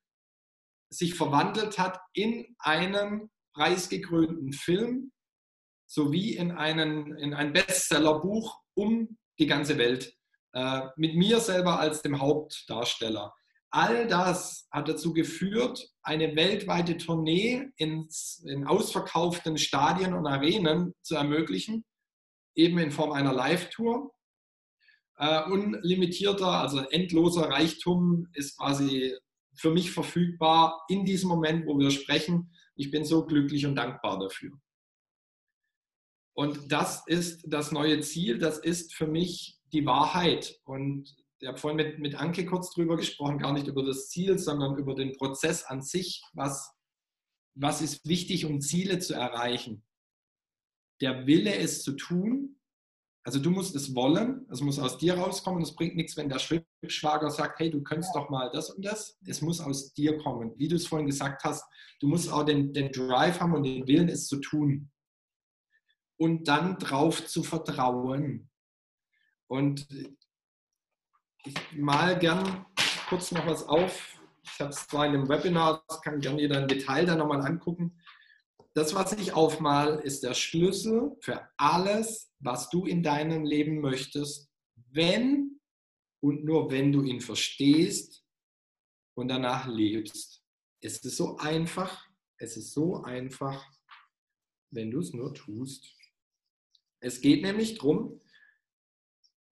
sich verwandelt hat in einen preisgekrönten Film, sowie in, einen, in ein Bestsellerbuch um die ganze Welt. Äh, mit mir selber als dem Hauptdarsteller. All das hat dazu geführt, eine weltweite Tournee ins, in ausverkauften Stadien und Arenen zu ermöglichen, eben in Form einer Live-Tour. Äh, unlimitierter, also endloser Reichtum ist quasi für mich verfügbar in diesem Moment, wo wir sprechen. Ich bin so glücklich und dankbar dafür. Und das ist das neue Ziel, das ist für mich die Wahrheit. Und ich habe vorhin mit, mit Anke kurz drüber gesprochen, gar nicht über das Ziel, sondern über den Prozess an sich. Was, was ist wichtig, um Ziele zu erreichen? Der Wille, es zu tun. Also du musst es wollen, es muss aus dir rauskommen. Es bringt nichts, wenn der Schwager sagt, hey, du könntest doch mal das und das. Es muss aus dir kommen. Wie du es vorhin gesagt hast, du musst auch den, den Drive haben und den Willen, es zu tun und dann drauf zu vertrauen. Und ich mal gern kurz noch was auf. Ich habe es zwar in einem Webinar, das kann gerne jeder im Detail dann nochmal angucken. Das, was ich aufmal, ist der Schlüssel für alles, was du in deinem Leben möchtest, wenn und nur wenn du ihn verstehst und danach lebst. Es ist so einfach, es ist so einfach, wenn du es nur tust. Es geht nämlich darum,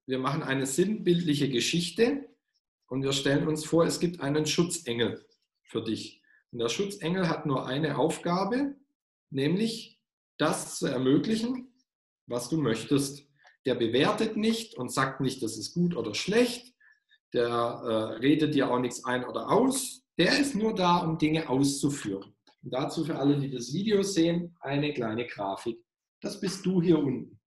wir machen eine sinnbildliche Geschichte und wir stellen uns vor, es gibt einen Schutzengel für dich. Und der Schutzengel hat nur eine Aufgabe, nämlich das zu ermöglichen, was du möchtest. Der bewertet nicht und sagt nicht, das ist gut oder schlecht. Der äh, redet dir auch nichts ein oder aus. Der ist nur da, um Dinge auszuführen. Und dazu für alle, die das Video sehen, eine kleine Grafik. Das bist du hier unten.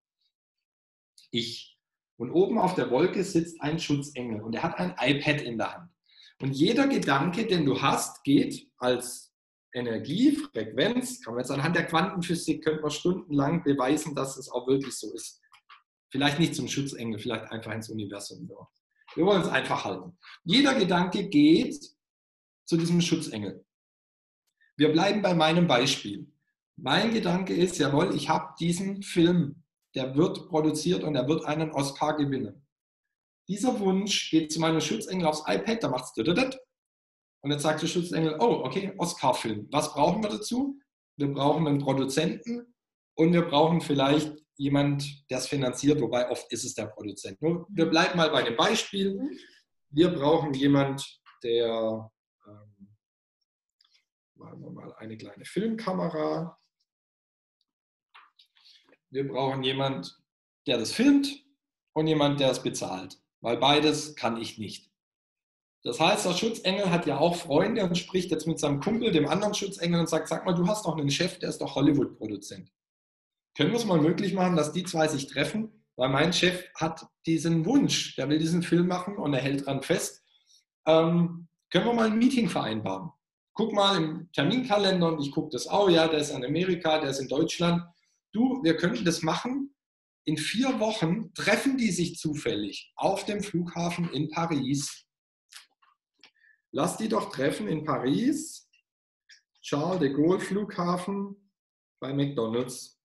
Ich. Und oben auf der Wolke sitzt ein Schutzengel und er hat ein iPad in der Hand. Und jeder Gedanke, den du hast, geht als Energie, Frequenz, kann man jetzt anhand der Quantenphysik, könnte man stundenlang beweisen, dass es auch wirklich so ist. Vielleicht nicht zum Schutzengel, vielleicht einfach ins Universum. Wir wollen es einfach halten. Jeder Gedanke geht zu diesem Schutzengel. Wir bleiben bei meinem Beispiel. Mein Gedanke ist, jawohl, ich habe diesen Film, der wird produziert und er wird einen Oscar gewinnen. Dieser Wunsch geht zu meinem Schutzengel aufs iPad, da macht es und jetzt sagt der Schutzengel, oh, okay, Oscar-Film. Was brauchen wir dazu? Wir brauchen einen Produzenten und wir brauchen vielleicht jemand, der es finanziert, wobei oft ist es der Produzent. Nur, wir bleiben mal bei dem Beispiel. Wir brauchen jemand, der, ähm, machen wir mal eine kleine Filmkamera. Wir brauchen jemand, der das filmt und jemand, der es bezahlt, weil beides kann ich nicht. Das heißt, der Schutzengel hat ja auch Freunde und spricht jetzt mit seinem Kumpel, dem anderen Schutzengel, und sagt, sag mal, du hast doch einen Chef, der ist doch Hollywood-Produzent. Können wir es mal möglich machen, dass die zwei sich treffen? Weil mein Chef hat diesen Wunsch, der will diesen Film machen und er hält dran fest. Ähm, können wir mal ein Meeting vereinbaren? Guck mal im Terminkalender und ich gucke das, oh ja, der ist in Amerika, der ist in Deutschland. Du, wir könnten das machen. In vier Wochen treffen die sich zufällig auf dem Flughafen in Paris Lass die doch treffen in Paris, Charles de Gaulle Flughafen bei McDonald's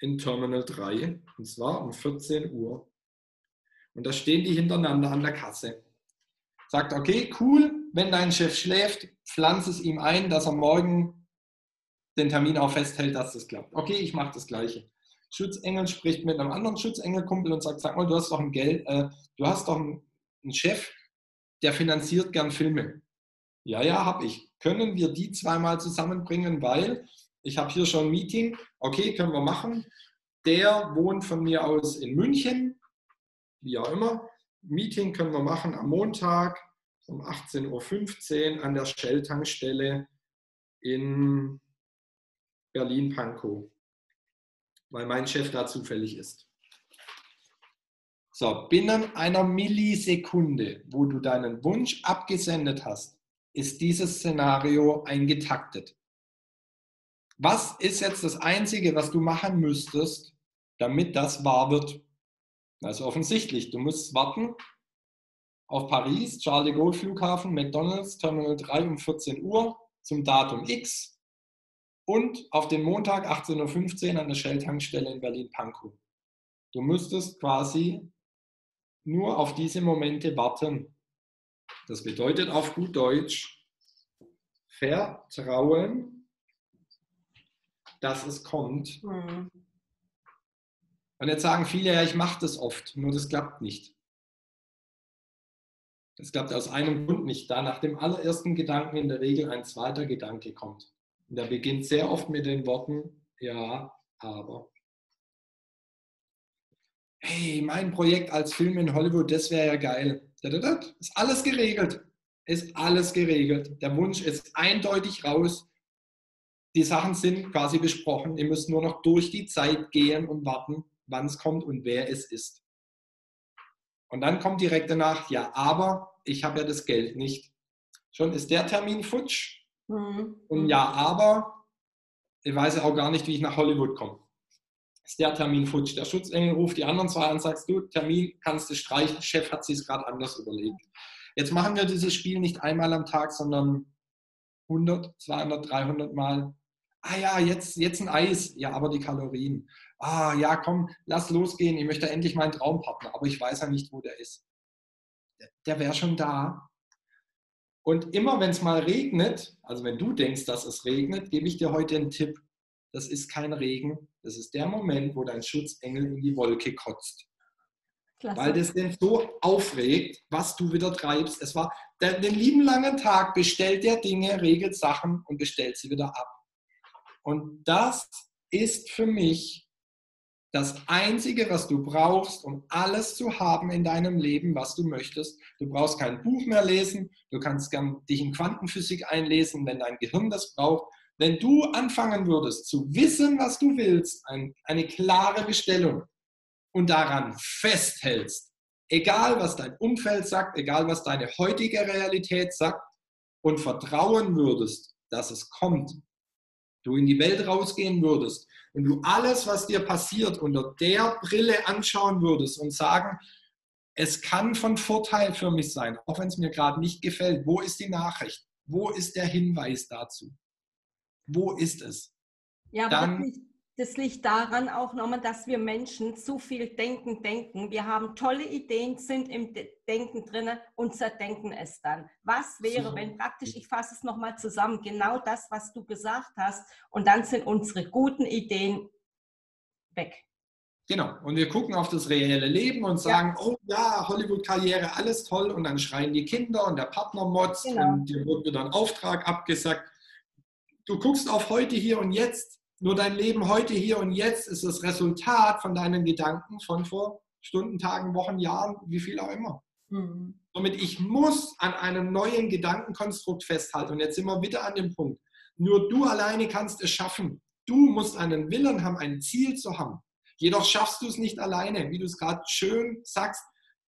in Terminal 3 und zwar um 14 Uhr. Und da stehen die hintereinander an der Kasse. Sagt, okay, cool, wenn dein Chef schläft, pflanze es ihm ein, dass er morgen den Termin auch festhält, dass das klappt. Okay, ich mache das Gleiche. Schutzengel spricht mit einem anderen Schutzengelkumpel und sagt, sag mal, du hast doch ein Geld, äh, du hast doch einen, Chef, der finanziert gern Filme. Ja, ja, habe ich. Können wir die zweimal zusammenbringen, weil ich habe hier schon ein Meeting. Okay, können wir machen. Der wohnt von mir aus in München, wie auch immer. Meeting können wir machen am Montag um 18.15 Uhr an der Shell-Tankstelle in Berlin-Pankow, weil mein Chef da zufällig ist. So, binnen einer Millisekunde, wo du deinen Wunsch abgesendet hast, ist dieses Szenario eingetaktet. Was ist jetzt das Einzige, was du machen müsstest, damit das wahr wird? Also offensichtlich, du musst warten auf Paris, Charles de Gaulle Flughafen, McDonald's, Terminal 3 um 14 Uhr zum Datum X und auf den Montag 18.15 Uhr an der Shell-Tankstelle in Berlin-Pankow. Du müsstest quasi nur auf diese Momente warten. Das bedeutet auf gut Deutsch, vertrauen, dass es kommt. Mhm. Und jetzt sagen viele, ja, ich mache das oft, nur das klappt nicht. Das klappt aus einem Grund nicht, da nach dem allerersten Gedanken in der Regel ein zweiter Gedanke kommt. Und der beginnt sehr oft mit den Worten, ja, aber hey, mein Projekt als Film in Hollywood, das wäre ja geil. Ist alles geregelt. Ist alles geregelt. Der Wunsch ist eindeutig raus. Die Sachen sind quasi besprochen. Ihr müsst nur noch durch die Zeit gehen und warten, wann es kommt und wer es ist. Und dann kommt direkt danach, ja, aber ich habe ja das Geld nicht. Schon ist der Termin futsch. Mhm. Und ja, aber ich weiß ja auch gar nicht, wie ich nach Hollywood komme ist der Termin futsch. Der Schutzengel ruft die anderen zwei an und sagt, du, Termin kannst du streichen, Chef hat sich es gerade anders überlegt. Jetzt machen wir dieses Spiel nicht einmal am Tag, sondern 100, 200, 300 Mal. Ah ja, jetzt, jetzt ein Eis. Ja, aber die Kalorien. Ah ja, komm, lass losgehen. Ich möchte endlich meinen Traumpartner, aber ich weiß ja nicht, wo der ist. Der, der wäre schon da. Und immer wenn es mal regnet, also wenn du denkst, dass es regnet, gebe ich dir heute einen Tipp das ist kein Regen, das ist der Moment, wo dein Schutzengel in die Wolke kotzt. Klasse. Weil das den so aufregt, was du wieder treibst. Es war der, den lieben langen Tag bestellt der Dinge, regelt Sachen und bestellt sie wieder ab. Und das ist für mich das Einzige, was du brauchst, um alles zu haben in deinem Leben, was du möchtest. Du brauchst kein Buch mehr lesen, du kannst dich in Quantenphysik einlesen, wenn dein Gehirn das braucht. Wenn du anfangen würdest zu wissen, was du willst, ein, eine klare Bestellung und daran festhältst, egal was dein Umfeld sagt, egal was deine heutige Realität sagt, und vertrauen würdest, dass es kommt, du in die Welt rausgehen würdest und du alles, was dir passiert, unter der Brille anschauen würdest und sagen, es kann von Vorteil für mich sein, auch wenn es mir gerade nicht gefällt. Wo ist die Nachricht? Wo ist der Hinweis dazu? Wo ist es? Ja, aber Dann, das, liegt, das liegt daran auch nochmal, dass wir Menschen zu viel denken, denken. Wir haben tolle Ideen, sind im Denken drin und zerdenken es dann. Was wäre, so. wenn praktisch, ich fasse es nochmal zusammen, genau das, was du gesagt hast, und dann sind unsere guten Ideen weg. Genau. Und wir gucken auf das reelle Leben und sagen, ja. oh ja, Hollywood-Karriere, alles toll. Und dann schreien die Kinder und der Partner motzt genau. und dir wird wieder ein Auftrag abgesagt. Du guckst auf heute, hier und jetzt. Nur dein Leben heute, hier und jetzt ist das Resultat von deinen Gedanken von vor Stunden, Tagen, Wochen, Jahren, wie viel auch immer. Mhm. Somit, ich muss an einem neuen Gedankenkonstrukt festhalten. Und jetzt sind wir wieder an dem Punkt. Nur du alleine kannst es schaffen. Du musst einen Willen haben, ein Ziel zu haben. Jedoch schaffst du es nicht alleine, wie du es gerade schön sagst.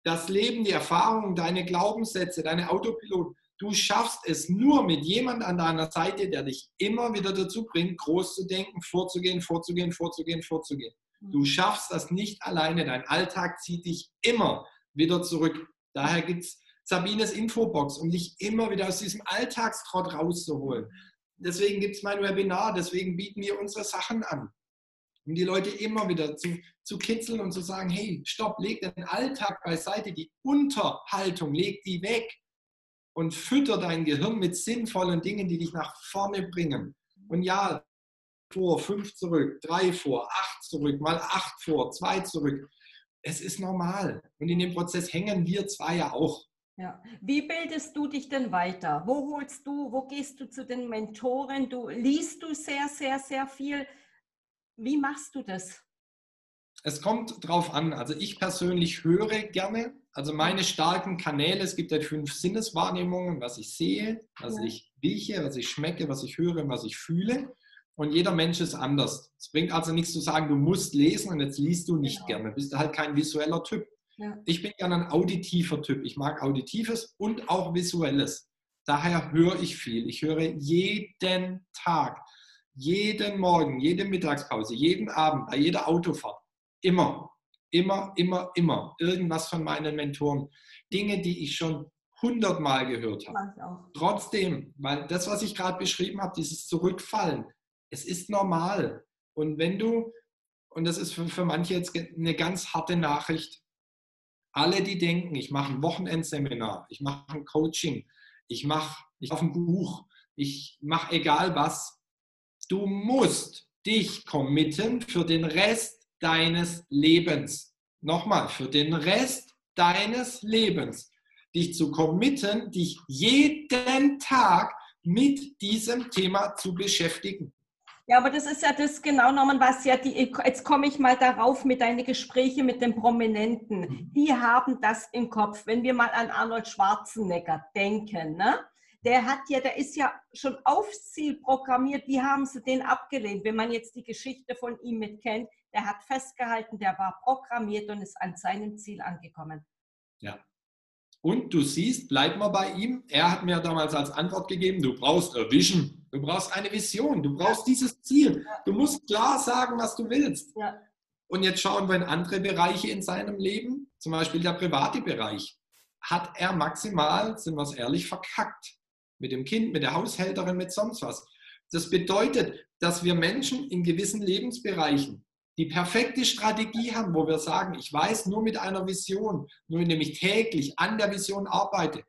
Das Leben, die Erfahrungen, deine Glaubenssätze, deine Autopilot, du schaffst es nur mit jemand an deiner Seite, der dich immer wieder dazu bringt, groß zu denken, vorzugehen, vorzugehen, vorzugehen, vorzugehen. Du mhm. schaffst das nicht alleine. Dein Alltag zieht dich immer wieder zurück. Daher gibt es Sabines Infobox, um dich immer wieder aus diesem Alltagstrott rauszuholen. Deswegen gibt es mein Webinar, deswegen bieten wir unsere Sachen an um die Leute immer wieder zu, zu kitzeln und zu sagen, hey, stopp, leg den Alltag beiseite, die Unterhaltung, leg die weg und fütter dein Gehirn mit sinnvollen Dingen, die dich nach vorne bringen. Und ja, vor, fünf zurück, drei vor, acht zurück, mal acht vor, zwei zurück. Es ist normal. Und in dem Prozess hängen wir zwei ja auch. Ja. Wie bildest du dich denn weiter? Wo holst du, wo gehst du zu den Mentoren? Du liest du sehr, sehr, sehr viel. Wie machst du das? Es kommt drauf an. Also ich persönlich höre gerne. Also meine starken Kanäle, es gibt ja fünf Sinneswahrnehmungen, was ich sehe, was ich rieche, was ich schmecke, was ich höre, was ich fühle. Und jeder Mensch ist anders. Es bringt also nichts zu sagen, du musst lesen und jetzt liest du nicht genau. gerne. Bist du halt kein visueller Typ. Ja. Ich bin gerne ein auditiver Typ. Ich mag Auditives und auch Visuelles. Daher höre ich viel. Ich höre jeden Tag jeden Morgen, jede Mittagspause, jeden Abend, bei jeder Autofahrt, immer, immer, immer, immer irgendwas von meinen Mentoren. Dinge, die ich schon hundertmal gehört habe. Trotzdem, weil das, was ich gerade beschrieben habe, dieses Zurückfallen, es ist normal. Und wenn du, und das ist für, für manche jetzt eine ganz harte Nachricht, alle, die denken, ich mache ein Wochenendseminar, ich mache ein Coaching, ich mache ich ein Buch, ich mache egal was, Du musst dich committen für den Rest deines Lebens. Nochmal, für den Rest deines Lebens. Dich zu committen, dich jeden Tag mit diesem Thema zu beschäftigen. Ja, aber das ist ja das genau genommen, was ja die, jetzt komme ich mal darauf mit deinen Gesprächen mit den Prominenten. Die haben das im Kopf. Wenn wir mal an Arnold Schwarzenegger denken, ne? Der hat ja, der ist ja schon aufs Ziel programmiert. Wie haben sie den abgelehnt? Wenn man jetzt die Geschichte von ihm mit kennt, der hat festgehalten, der war programmiert und ist an seinem Ziel angekommen. Ja. Und du siehst, bleib mal bei ihm. Er hat mir damals als Antwort gegeben, du brauchst eine Vision, du brauchst eine Vision, du brauchst dieses Ziel. Du musst klar sagen, was du willst. Ja. Und jetzt schauen wir in andere Bereiche in seinem Leben, zum Beispiel der private Bereich. Hat er maximal, sind wir es ehrlich, verkackt mit dem Kind, mit der Haushälterin, mit sonst was. Das bedeutet, dass wir Menschen in gewissen Lebensbereichen die perfekte Strategie haben, wo wir sagen, ich weiß nur mit einer Vision, nur indem ich täglich an der Vision arbeite.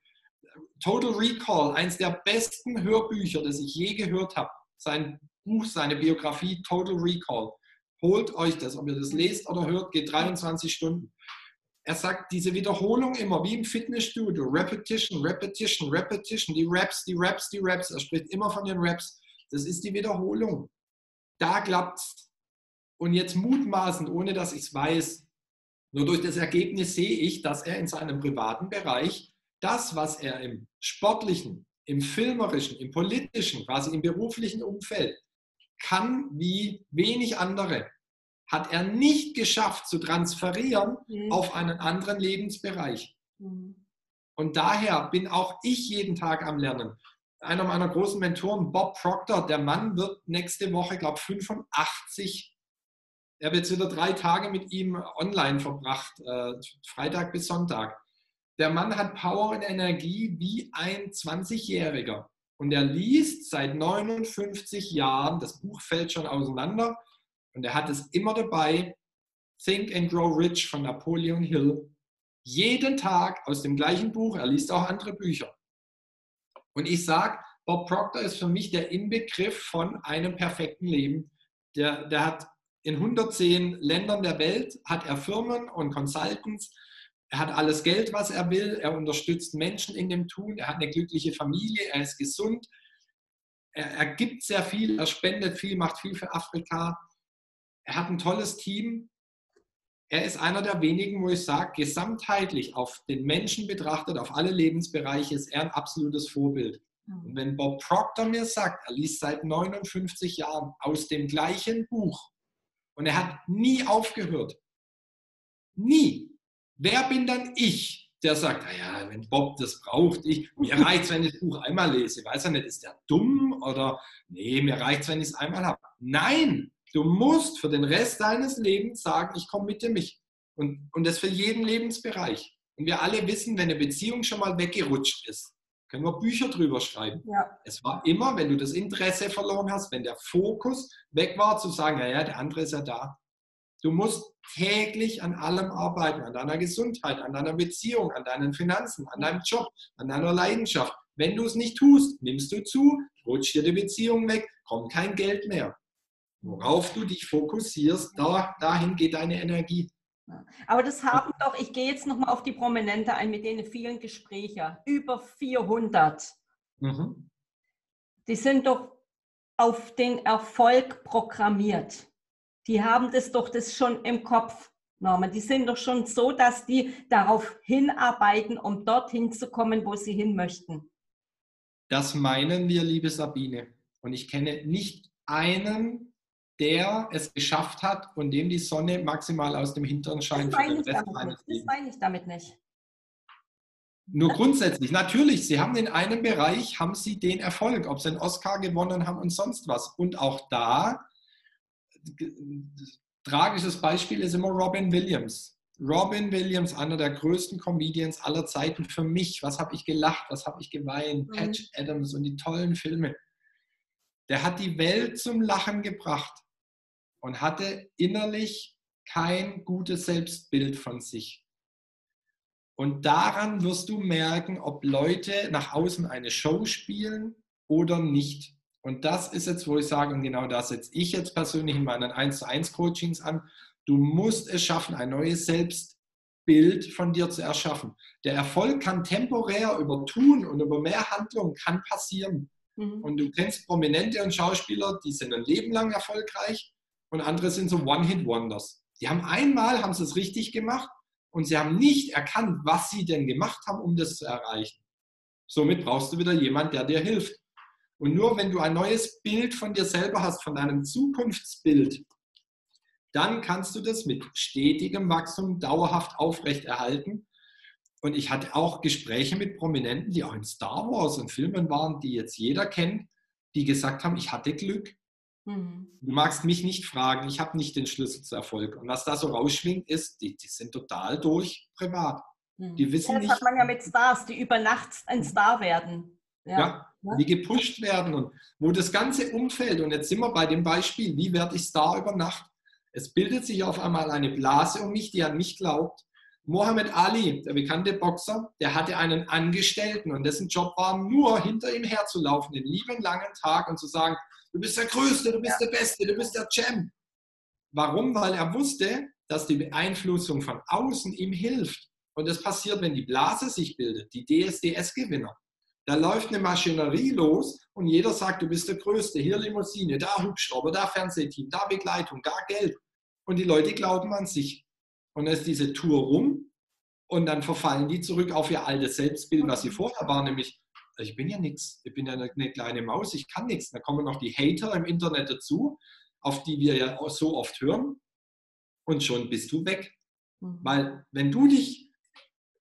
Total Recall, eines der besten Hörbücher, das ich je gehört habe. Sein Buch, seine Biografie Total Recall. Holt euch das, ob ihr das lest oder hört, geht 23 Stunden. Er sagt diese Wiederholung immer, wie im Fitnessstudio, Repetition, Repetition, Repetition, die Raps, die Raps, die Raps. Er spricht immer von den Raps. Das ist die Wiederholung. Da klappt's. Und jetzt mutmaßend, ohne dass ich es weiß, nur durch das Ergebnis sehe ich, dass er in seinem privaten Bereich das, was er im sportlichen, im filmerischen, im politischen, quasi im beruflichen Umfeld kann, wie wenig andere hat er nicht geschafft zu transferieren mhm. auf einen anderen Lebensbereich. Mhm. Und daher bin auch ich jeden Tag am Lernen. Einer meiner großen Mentoren, Bob Proctor, der Mann wird nächste Woche, glaube ich, 85. Ich habe jetzt wieder drei Tage mit ihm online verbracht, äh, Freitag bis Sonntag. Der Mann hat Power und Energie wie ein 20-Jähriger. Und er liest seit 59 Jahren, das Buch fällt schon auseinander, und er hat es immer dabei, Think and Grow Rich von Napoleon Hill. Jeden Tag aus dem gleichen Buch, er liest auch andere Bücher. Und ich sage, Bob Proctor ist für mich der Inbegriff von einem perfekten Leben. Der, der hat in 110 Ländern der Welt, hat er Firmen und Consultants, er hat alles Geld, was er will, er unterstützt Menschen in dem Tun, er hat eine glückliche Familie, er ist gesund, er, er gibt sehr viel, er spendet viel, macht viel für Afrika, er hat ein tolles Team. Er ist einer der wenigen, wo ich sage, gesamtheitlich auf den Menschen betrachtet, auf alle Lebensbereiche ist er ein absolutes Vorbild. Und wenn Bob Proctor mir sagt, er liest seit 59 Jahren aus dem gleichen Buch und er hat nie aufgehört, nie, wer bin dann ich, der sagt, naja, wenn Bob das braucht, ich, mir reicht es, wenn ich das Buch einmal lese. Weiß ja nicht, ist der dumm oder nee, mir reicht es, wenn ich es einmal habe. Nein, du musst für den Rest deines Lebens sagen, ich komme mit dir mich. Und, und das für jeden Lebensbereich. Und wir alle wissen, wenn eine Beziehung schon mal weggerutscht ist, können wir Bücher drüber schreiben. Ja. Es war immer, wenn du das Interesse verloren hast, wenn der Fokus weg war, zu sagen, naja, der andere ist ja da. Du musst täglich an allem arbeiten, an deiner Gesundheit, an deiner Beziehung, an deinen Finanzen, an deinem Job, an deiner Leidenschaft. Wenn du es nicht tust, nimmst du zu, rutscht dir die Beziehung weg, kommt kein Geld mehr. Worauf du dich fokussierst, da, dahin geht deine Energie. Aber das haben doch, ich gehe jetzt nochmal auf die Prominente ein, mit denen vielen Gespräche, über 400. Mhm. Die sind doch auf den Erfolg programmiert. Die haben das doch das schon im Kopf. Norman. Die sind doch schon so, dass die darauf hinarbeiten, um dorthin zu kommen, wo sie hin möchten. Das meinen wir, liebe Sabine. Und ich kenne nicht einen der es geschafft hat und dem die Sonne maximal aus dem Hintern scheint. Das meine ich, damit nicht. Das meine ich damit nicht. Nur grundsätzlich, natürlich, sie haben in einem Bereich, haben sie den Erfolg, ob sie einen Oscar gewonnen haben und sonst was. Und auch da, tragisches Beispiel ist immer Robin Williams. Robin Williams, einer der größten Comedians aller Zeiten für mich. Was habe ich gelacht, was habe ich geweint? Mhm. Patch Adams und die tollen Filme. Der hat die Welt zum Lachen gebracht und hatte innerlich kein gutes Selbstbild von sich. Und daran wirst du merken, ob Leute nach außen eine Show spielen oder nicht. Und das ist jetzt, wo ich sage, und genau das setze ich jetzt persönlich in meinen 1 zu 1 Coachings an. Du musst es schaffen, ein neues Selbstbild von dir zu erschaffen. Der Erfolg kann temporär über Tun und über mehr Handlung kann passieren. Mhm. Und du kennst Prominente und Schauspieler, die sind ein Leben lang erfolgreich und andere sind so One-Hit-Wonders. Die haben einmal, haben sie es richtig gemacht und sie haben nicht erkannt, was sie denn gemacht haben, um das zu erreichen. Somit brauchst du wieder jemand, der dir hilft. Und nur wenn du ein neues Bild von dir selber hast, von deinem Zukunftsbild, dann kannst du das mit stetigem Wachstum dauerhaft aufrechterhalten. Und ich hatte auch Gespräche mit Prominenten, die auch in Star Wars und Filmen waren, die jetzt jeder kennt, die gesagt haben, ich hatte Glück. Mhm. Du magst mich nicht fragen, ich habe nicht den Schlüssel zu Erfolg. Und was da so rausschwingt, ist, die, die sind total durch privat. Mhm. Die wissen das nicht. Das hat man ja mit Stars, die über Nacht ein Star werden. Ja. ja, ja, die gepusht werden und wo das ganze Umfeld, und jetzt sind wir bei dem Beispiel, wie werde ich Star über Nacht? Es bildet sich auf einmal eine Blase um mich, die an mich glaubt. Mohammed Ali, der bekannte Boxer, der hatte einen Angestellten und dessen Job war nur hinter ihm herzulaufen, den lieben langen Tag und zu sagen, du bist der Größte, du bist der Beste, du bist der Champ. Warum? Weil er wusste, dass die Beeinflussung von außen ihm hilft. Und das passiert, wenn die Blase sich bildet, die DSDS-Gewinner. Da läuft eine Maschinerie los und jeder sagt, du bist der Größte. Hier Limousine, da Hubschrauber, da Fernsehteam, da Begleitung, da Geld. Und die Leute glauben an sich. Und dann ist diese Tour rum und dann verfallen die zurück auf ihr altes Selbstbild, was sie vorher waren, nämlich ich bin ja nichts, ich bin ja eine, eine kleine Maus, ich kann nichts. Da kommen noch die Hater im Internet dazu, auf die wir ja so oft hören und schon bist du weg. Mhm. Weil wenn du dich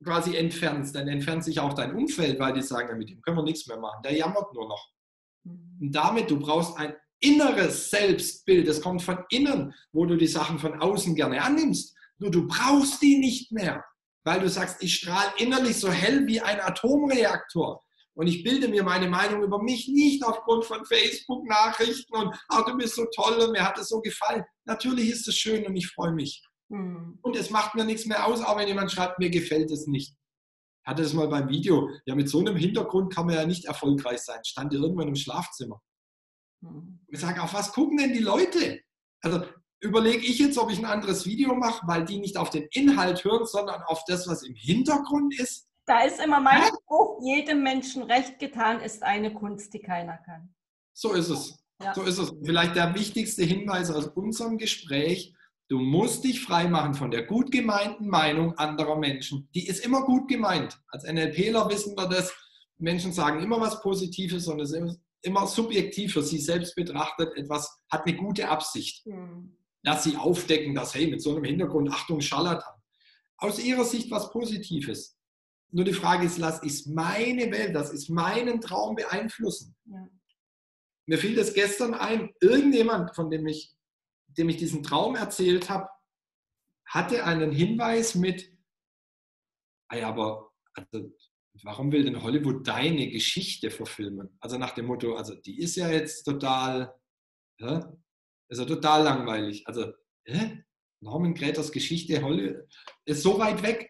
quasi entfernst, dann entfernt sich auch dein Umfeld, weil die sagen, ja, mit dem können wir nichts mehr machen, der jammert nur noch. Mhm. Und damit, du brauchst ein inneres Selbstbild, das kommt von innen, wo du die Sachen von außen gerne annimmst. Nur du brauchst die nicht mehr, weil du sagst, ich strahle innerlich so hell wie ein Atomreaktor. Und ich bilde mir meine Meinung über mich nicht aufgrund von Facebook-Nachrichten und ach, du bist so toll und mir hat es so gefallen. Natürlich ist es schön und ich freue mich. Mhm. Und es macht mir nichts mehr aus, auch wenn jemand schreibt, mir gefällt es nicht. Ich hatte das mal beim Video. Ja, mit so einem Hintergrund kann man ja nicht erfolgreich sein. Stand irgendwann im Schlafzimmer. Mhm. Ich sage, auf was gucken denn die Leute? Also überlege ich jetzt, ob ich ein anderes Video mache, weil die nicht auf den Inhalt hören, sondern auf das, was im Hintergrund ist. Da ist immer mein Spruch, jedem Menschen recht getan ist eine Kunst, die keiner kann. So ist es. Ja. So ist es. Vielleicht der wichtigste Hinweis aus unserem Gespräch. Du musst dich freimachen von der gut gemeinten Meinung anderer Menschen. Die ist immer gut gemeint. Als NLPler wissen wir das. Menschen sagen immer was Positives und es ist immer subjektiv für sie selbst betrachtet. Etwas hat eine gute Absicht. Mhm. Dass sie aufdecken, dass, hey, mit so einem Hintergrund, Achtung, Scharlatan. Aus ihrer Sicht was Positives. Nur die Frage ist, lass ich meine Welt, das ist meinen Traum beeinflussen. Ja. Mir fiel das gestern ein, irgendjemand, von dem ich, dem ich diesen Traum erzählt habe, hatte einen Hinweis mit, ah aber also, warum will denn Hollywood deine Geschichte verfilmen? Also nach dem Motto, also die ist ja jetzt total, ja, ist ja total langweilig. Also, hä? Norman Gräters Geschichte Hollywood ist so weit weg.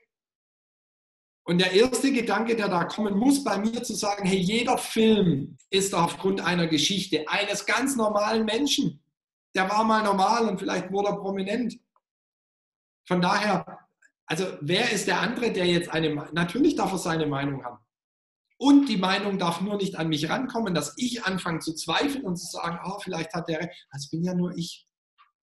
Und der erste Gedanke, der da kommen muss bei mir, zu sagen, hey, jeder Film ist aufgrund einer Geschichte eines ganz normalen Menschen. Der war mal normal und vielleicht wurde er prominent. Von daher, also wer ist der andere, der jetzt eine, natürlich darf er seine Meinung haben. Und die Meinung darf nur nicht an mich rankommen, dass ich anfange zu zweifeln und zu sagen, oh, vielleicht hat der. Das bin ja nur ich.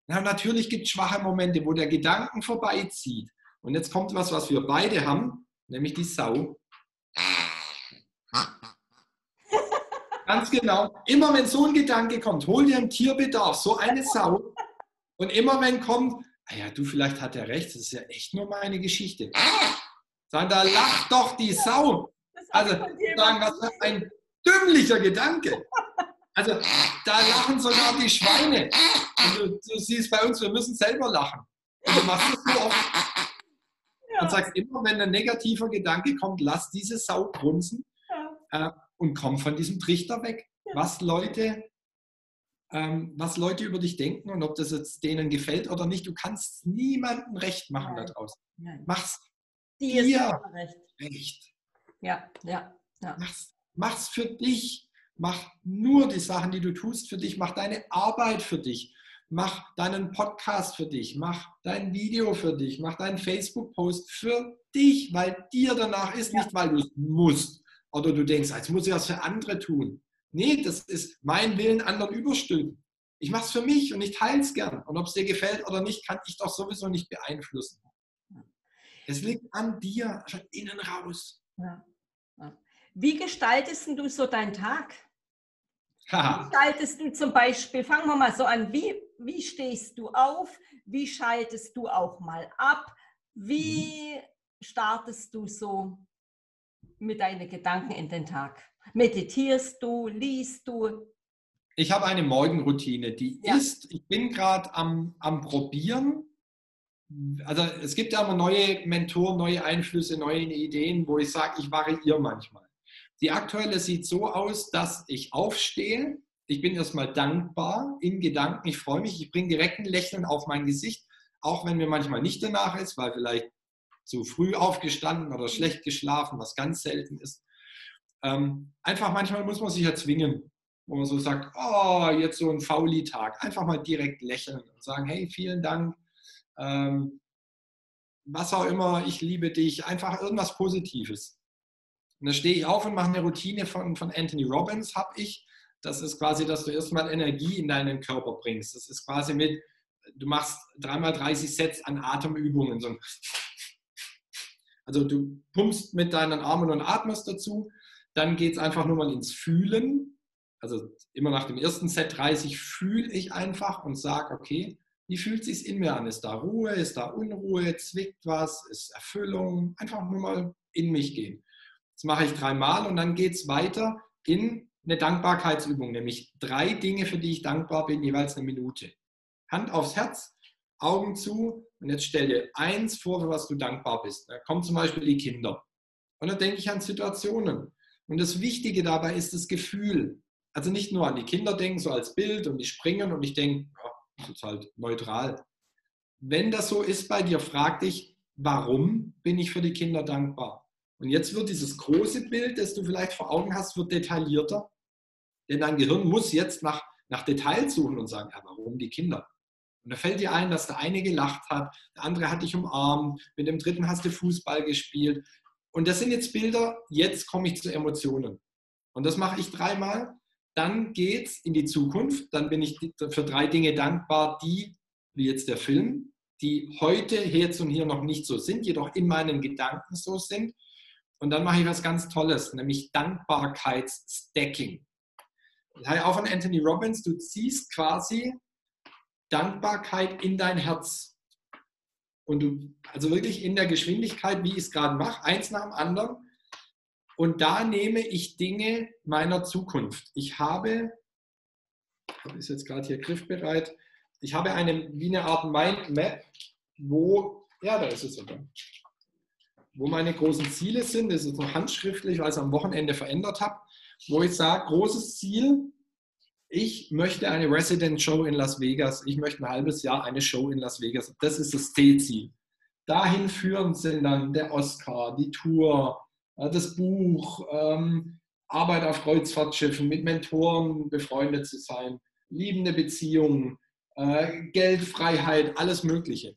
Na, natürlich gibt es schwache Momente, wo der Gedanken vorbeizieht. Und jetzt kommt was, was wir beide haben nämlich die Sau. Ganz genau. Immer wenn so ein Gedanke kommt, hol dir im Tierbedarf so eine Sau. Und immer wenn kommt, ah ja, du, vielleicht hat er recht, das ist ja echt nur meine Geschichte. Sagen, da lacht doch die Sau. Also sagen, was für ein dümmlicher Gedanke. Also da lachen sogar die Schweine. Du, du siehst bei uns, wir müssen selber lachen. Und du machst es so oft ja. und sagst immer, wenn ein negativer Gedanke kommt, lass diese Sau grunzen ja. äh, und komm von diesem Trichter weg. Ja. Was Leute ähm, was Leute über dich denken und ob das jetzt denen gefällt oder nicht, du kannst niemandem recht machen Nein. da draußen. Nein. Mach's Die dir recht. recht. Ja, ja, ja. Mach's, mach's für dich. Mach nur die Sachen, die du tust, für dich. Mach deine Arbeit für dich mach deinen Podcast für dich, mach dein Video für dich, mach deinen Facebook-Post für dich, weil dir danach ist, ja. nicht weil du es musst oder du denkst, jetzt muss ich das für andere tun. Nee, das ist mein Willen anderen überstülpen. Ich mache es für mich und ich teile es gern. Und ob es dir gefällt oder nicht, kann ich doch sowieso nicht beeinflussen. Es liegt an dir, von innen raus. Ja. Wie gestaltest du so deinen Tag? Wie gestaltest du zum Beispiel, fangen wir mal so an, wie wie stehst du auf? Wie schaltest du auch mal ab? Wie mhm. startest du so mit deinen Gedanken in den Tag? Meditierst du? Liest du? Ich habe eine Morgenroutine, die ja. ist, ich bin gerade am, am Probieren. Also es gibt ja immer neue Mentoren, neue Einflüsse, neue Ideen, wo ich sage, ich variiere manchmal. Die aktuelle sieht so aus, dass ich aufstehe, ich bin erstmal dankbar in Gedanken. Ich freue mich. Ich bringe direkt ein Lächeln auf mein Gesicht, auch wenn mir manchmal nicht danach ist, weil vielleicht zu früh aufgestanden oder schlecht geschlafen, was ganz selten ist. Ähm, einfach manchmal muss man sich ja zwingen, wo man so sagt, oh, jetzt so ein Fauli-Tag. Einfach mal direkt lächeln und sagen, hey, vielen Dank. Ähm, was auch immer, ich liebe dich. Einfach irgendwas Positives. Und dann stehe ich auf und mache eine Routine von, von Anthony Robbins, habe ich das ist quasi, dass du erstmal Energie in deinen Körper bringst. Das ist quasi mit, du machst dreimal 30 Sets an Atemübungen. So also du pumpst mit deinen Armen und atmest dazu. Dann geht es einfach nur mal ins Fühlen. Also immer nach dem ersten Set 30 fühle ich einfach und sage, okay, wie fühlt sich in mir an? Ist da Ruhe? Ist da Unruhe? Zwickt was? Ist Erfüllung? Einfach nur mal in mich gehen. Das mache ich dreimal und dann geht es weiter in eine Dankbarkeitsübung, nämlich drei Dinge, für die ich dankbar bin, jeweils eine Minute. Hand aufs Herz, Augen zu und jetzt stell dir eins vor, für was du dankbar bist. Da kommen zum Beispiel die Kinder. Und dann denke ich an Situationen. Und das Wichtige dabei ist das Gefühl. Also nicht nur an die Kinder denken, so als Bild und die springen und ich denke, ja, das ist halt neutral. Wenn das so ist bei dir, frag dich, warum bin ich für die Kinder dankbar? Und jetzt wird dieses große Bild, das du vielleicht vor Augen hast, wird detaillierter. Denn dein Gehirn muss jetzt nach, nach Details suchen und sagen, ja, warum die Kinder? Und da fällt dir ein, dass der eine gelacht hat, der andere hat dich umarmt, mit dem dritten hast du Fußball gespielt. Und das sind jetzt Bilder, jetzt komme ich zu Emotionen. Und das mache ich dreimal. Dann geht es in die Zukunft. Dann bin ich für drei Dinge dankbar, die, wie jetzt der Film, die heute, jetzt und hier noch nicht so sind, jedoch in meinen Gedanken so sind. Und dann mache ich was ganz Tolles, nämlich Dankbarkeitsstacking. Auch von Anthony Robbins, du ziehst quasi Dankbarkeit in dein Herz. Und du, also wirklich in der Geschwindigkeit, wie ich es gerade mache, eins nach dem anderen. Und da nehme ich Dinge meiner Zukunft. Ich habe, ist jetzt gerade hier griffbereit, ich habe eine, wie eine Art Mindmap, wo, ja, da ist es sogar, wo meine großen Ziele sind. Das ist noch handschriftlich, weil ich es am Wochenende verändert habe, wo ich sage, großes Ziel, ich möchte eine Resident Show in Las Vegas. Ich möchte ein halbes Jahr eine Show in Las Vegas. Das ist das Zielziel. Dahin führen sind dann der Oscar, die Tour, äh, das Buch, ähm, Arbeit auf Kreuzfahrtschiffen, mit Mentoren befreundet zu sein, liebende Beziehungen, äh, Geldfreiheit, alles Mögliche.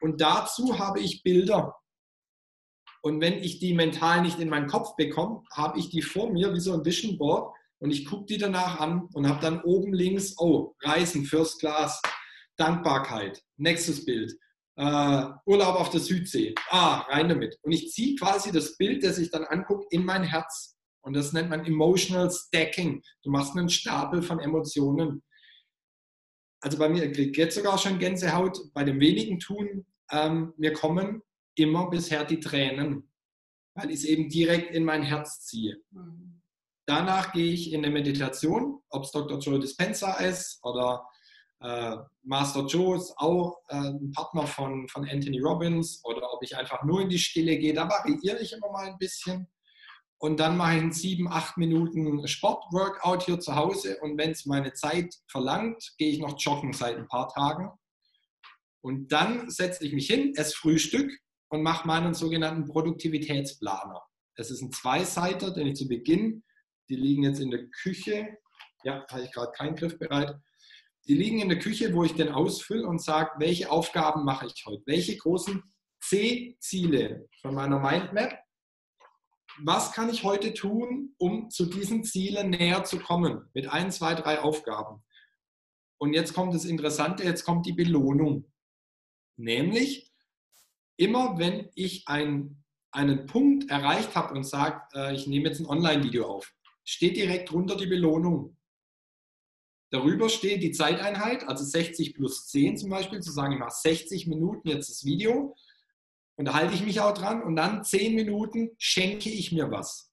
Und dazu habe ich Bilder. Und wenn ich die mental nicht in meinen Kopf bekomme, habe ich die vor mir wie so ein Vision Board und ich gucke die danach an und habe dann oben links, oh, Reisen, First Class, Dankbarkeit, nächstes Bild, äh, Urlaub auf der Südsee, ah, rein damit. Und ich ziehe quasi das Bild, das ich dann angucke, in mein Herz. Und das nennt man Emotional Stacking. Du machst einen Stapel von Emotionen. Also bei mir kriegt jetzt sogar schon Gänsehaut. Bei dem wenigen Tun, ähm, mir kommen immer bisher die Tränen, weil ich es eben direkt in mein Herz ziehe. Mhm. Danach gehe ich in eine Meditation, ob es Dr. Joe Dispenza ist oder äh, Master Joe ist auch äh, ein Partner von, von Anthony Robbins oder ob ich einfach nur in die Stille gehe. Da variiere ich immer mal ein bisschen. Und dann mache ich in sieben, acht Minuten Sportworkout hier zu Hause. Und wenn es meine Zeit verlangt, gehe ich noch joggen seit ein paar Tagen. Und dann setze ich mich hin, esse Frühstück und mache meinen sogenannten Produktivitätsplaner. Das ist ein Zweiseiter, den ich zu Beginn die liegen jetzt in der Küche. Ja, habe ich gerade keinen Griff bereit. Die liegen in der Küche, wo ich den ausfülle und sage, welche Aufgaben mache ich heute? Welche großen C-Ziele von meiner Mindmap? Was kann ich heute tun, um zu diesen Zielen näher zu kommen? Mit ein, zwei, drei Aufgaben. Und jetzt kommt das Interessante, jetzt kommt die Belohnung. Nämlich, immer wenn ich ein, einen Punkt erreicht habe und sage, äh, ich nehme jetzt ein Online-Video auf, steht direkt drunter die Belohnung. Darüber steht die Zeiteinheit, also 60 plus 10 zum Beispiel, zu sagen, ich mache 60 Minuten jetzt das Video und da halte ich mich auch dran und dann 10 Minuten schenke ich mir was.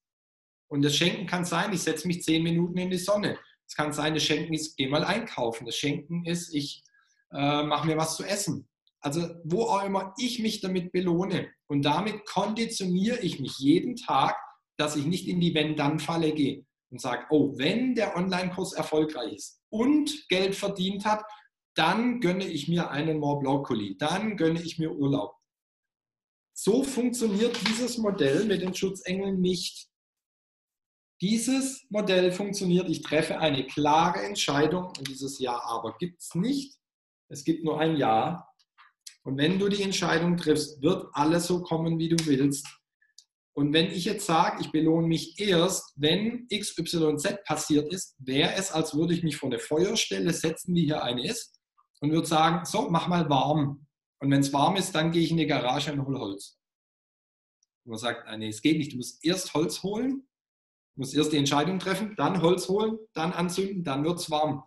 Und das Schenken kann sein, ich setze mich 10 Minuten in die Sonne. Es kann sein, das Schenken ist, geh mal einkaufen. Das Schenken ist, ich äh, mache mir was zu essen. Also wo auch immer ich mich damit belohne. Und damit konditioniere ich mich jeden Tag dass ich nicht in die Wenn-Dann-Falle gehe und sage, oh, wenn der Online-Kurs erfolgreich ist und Geld verdient hat, dann gönne ich mir einen Mont Blanc dann gönne ich mir Urlaub. So funktioniert dieses Modell mit den Schutzengeln nicht. Dieses Modell funktioniert, ich treffe eine klare Entscheidung und dieses Ja aber gibt es nicht. Es gibt nur ein Ja. Und wenn du die Entscheidung triffst, wird alles so kommen, wie du willst. Und wenn ich jetzt sage, ich belohne mich erst, wenn XYZ passiert ist, wäre es, als würde ich mich vor eine Feuerstelle setzen, wie hier eine ist, und würde sagen, so, mach mal warm. Und wenn es warm ist, dann gehe ich in die Garage und hole Holz. Und man sagt, ah, nee, es geht nicht. Du musst erst Holz holen, du musst erst die Entscheidung treffen, dann Holz holen, dann anzünden, dann wird es warm.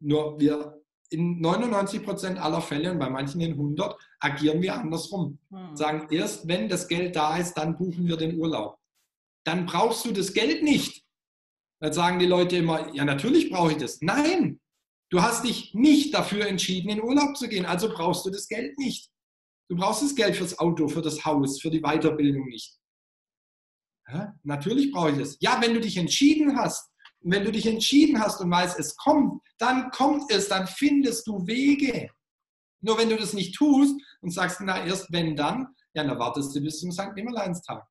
Nur wir in 99 Prozent aller Fälle und bei manchen in 100 agieren wir andersrum. Hm. Sagen, erst wenn das Geld da ist, dann buchen wir den Urlaub. Dann brauchst du das Geld nicht. Dann sagen die Leute immer, ja, natürlich brauche ich das. Nein, du hast dich nicht dafür entschieden, in Urlaub zu gehen, also brauchst du das Geld nicht. Du brauchst das Geld fürs Auto, für das Haus, für die Weiterbildung nicht. Ja, natürlich brauche ich das. Ja, wenn du dich entschieden hast, und wenn du dich entschieden hast und weißt, es kommt, dann kommt es, dann findest du Wege. Nur wenn du das nicht tust und sagst, na erst wenn dann, ja, dann wartest du bis zum St. Nimmerleinstag.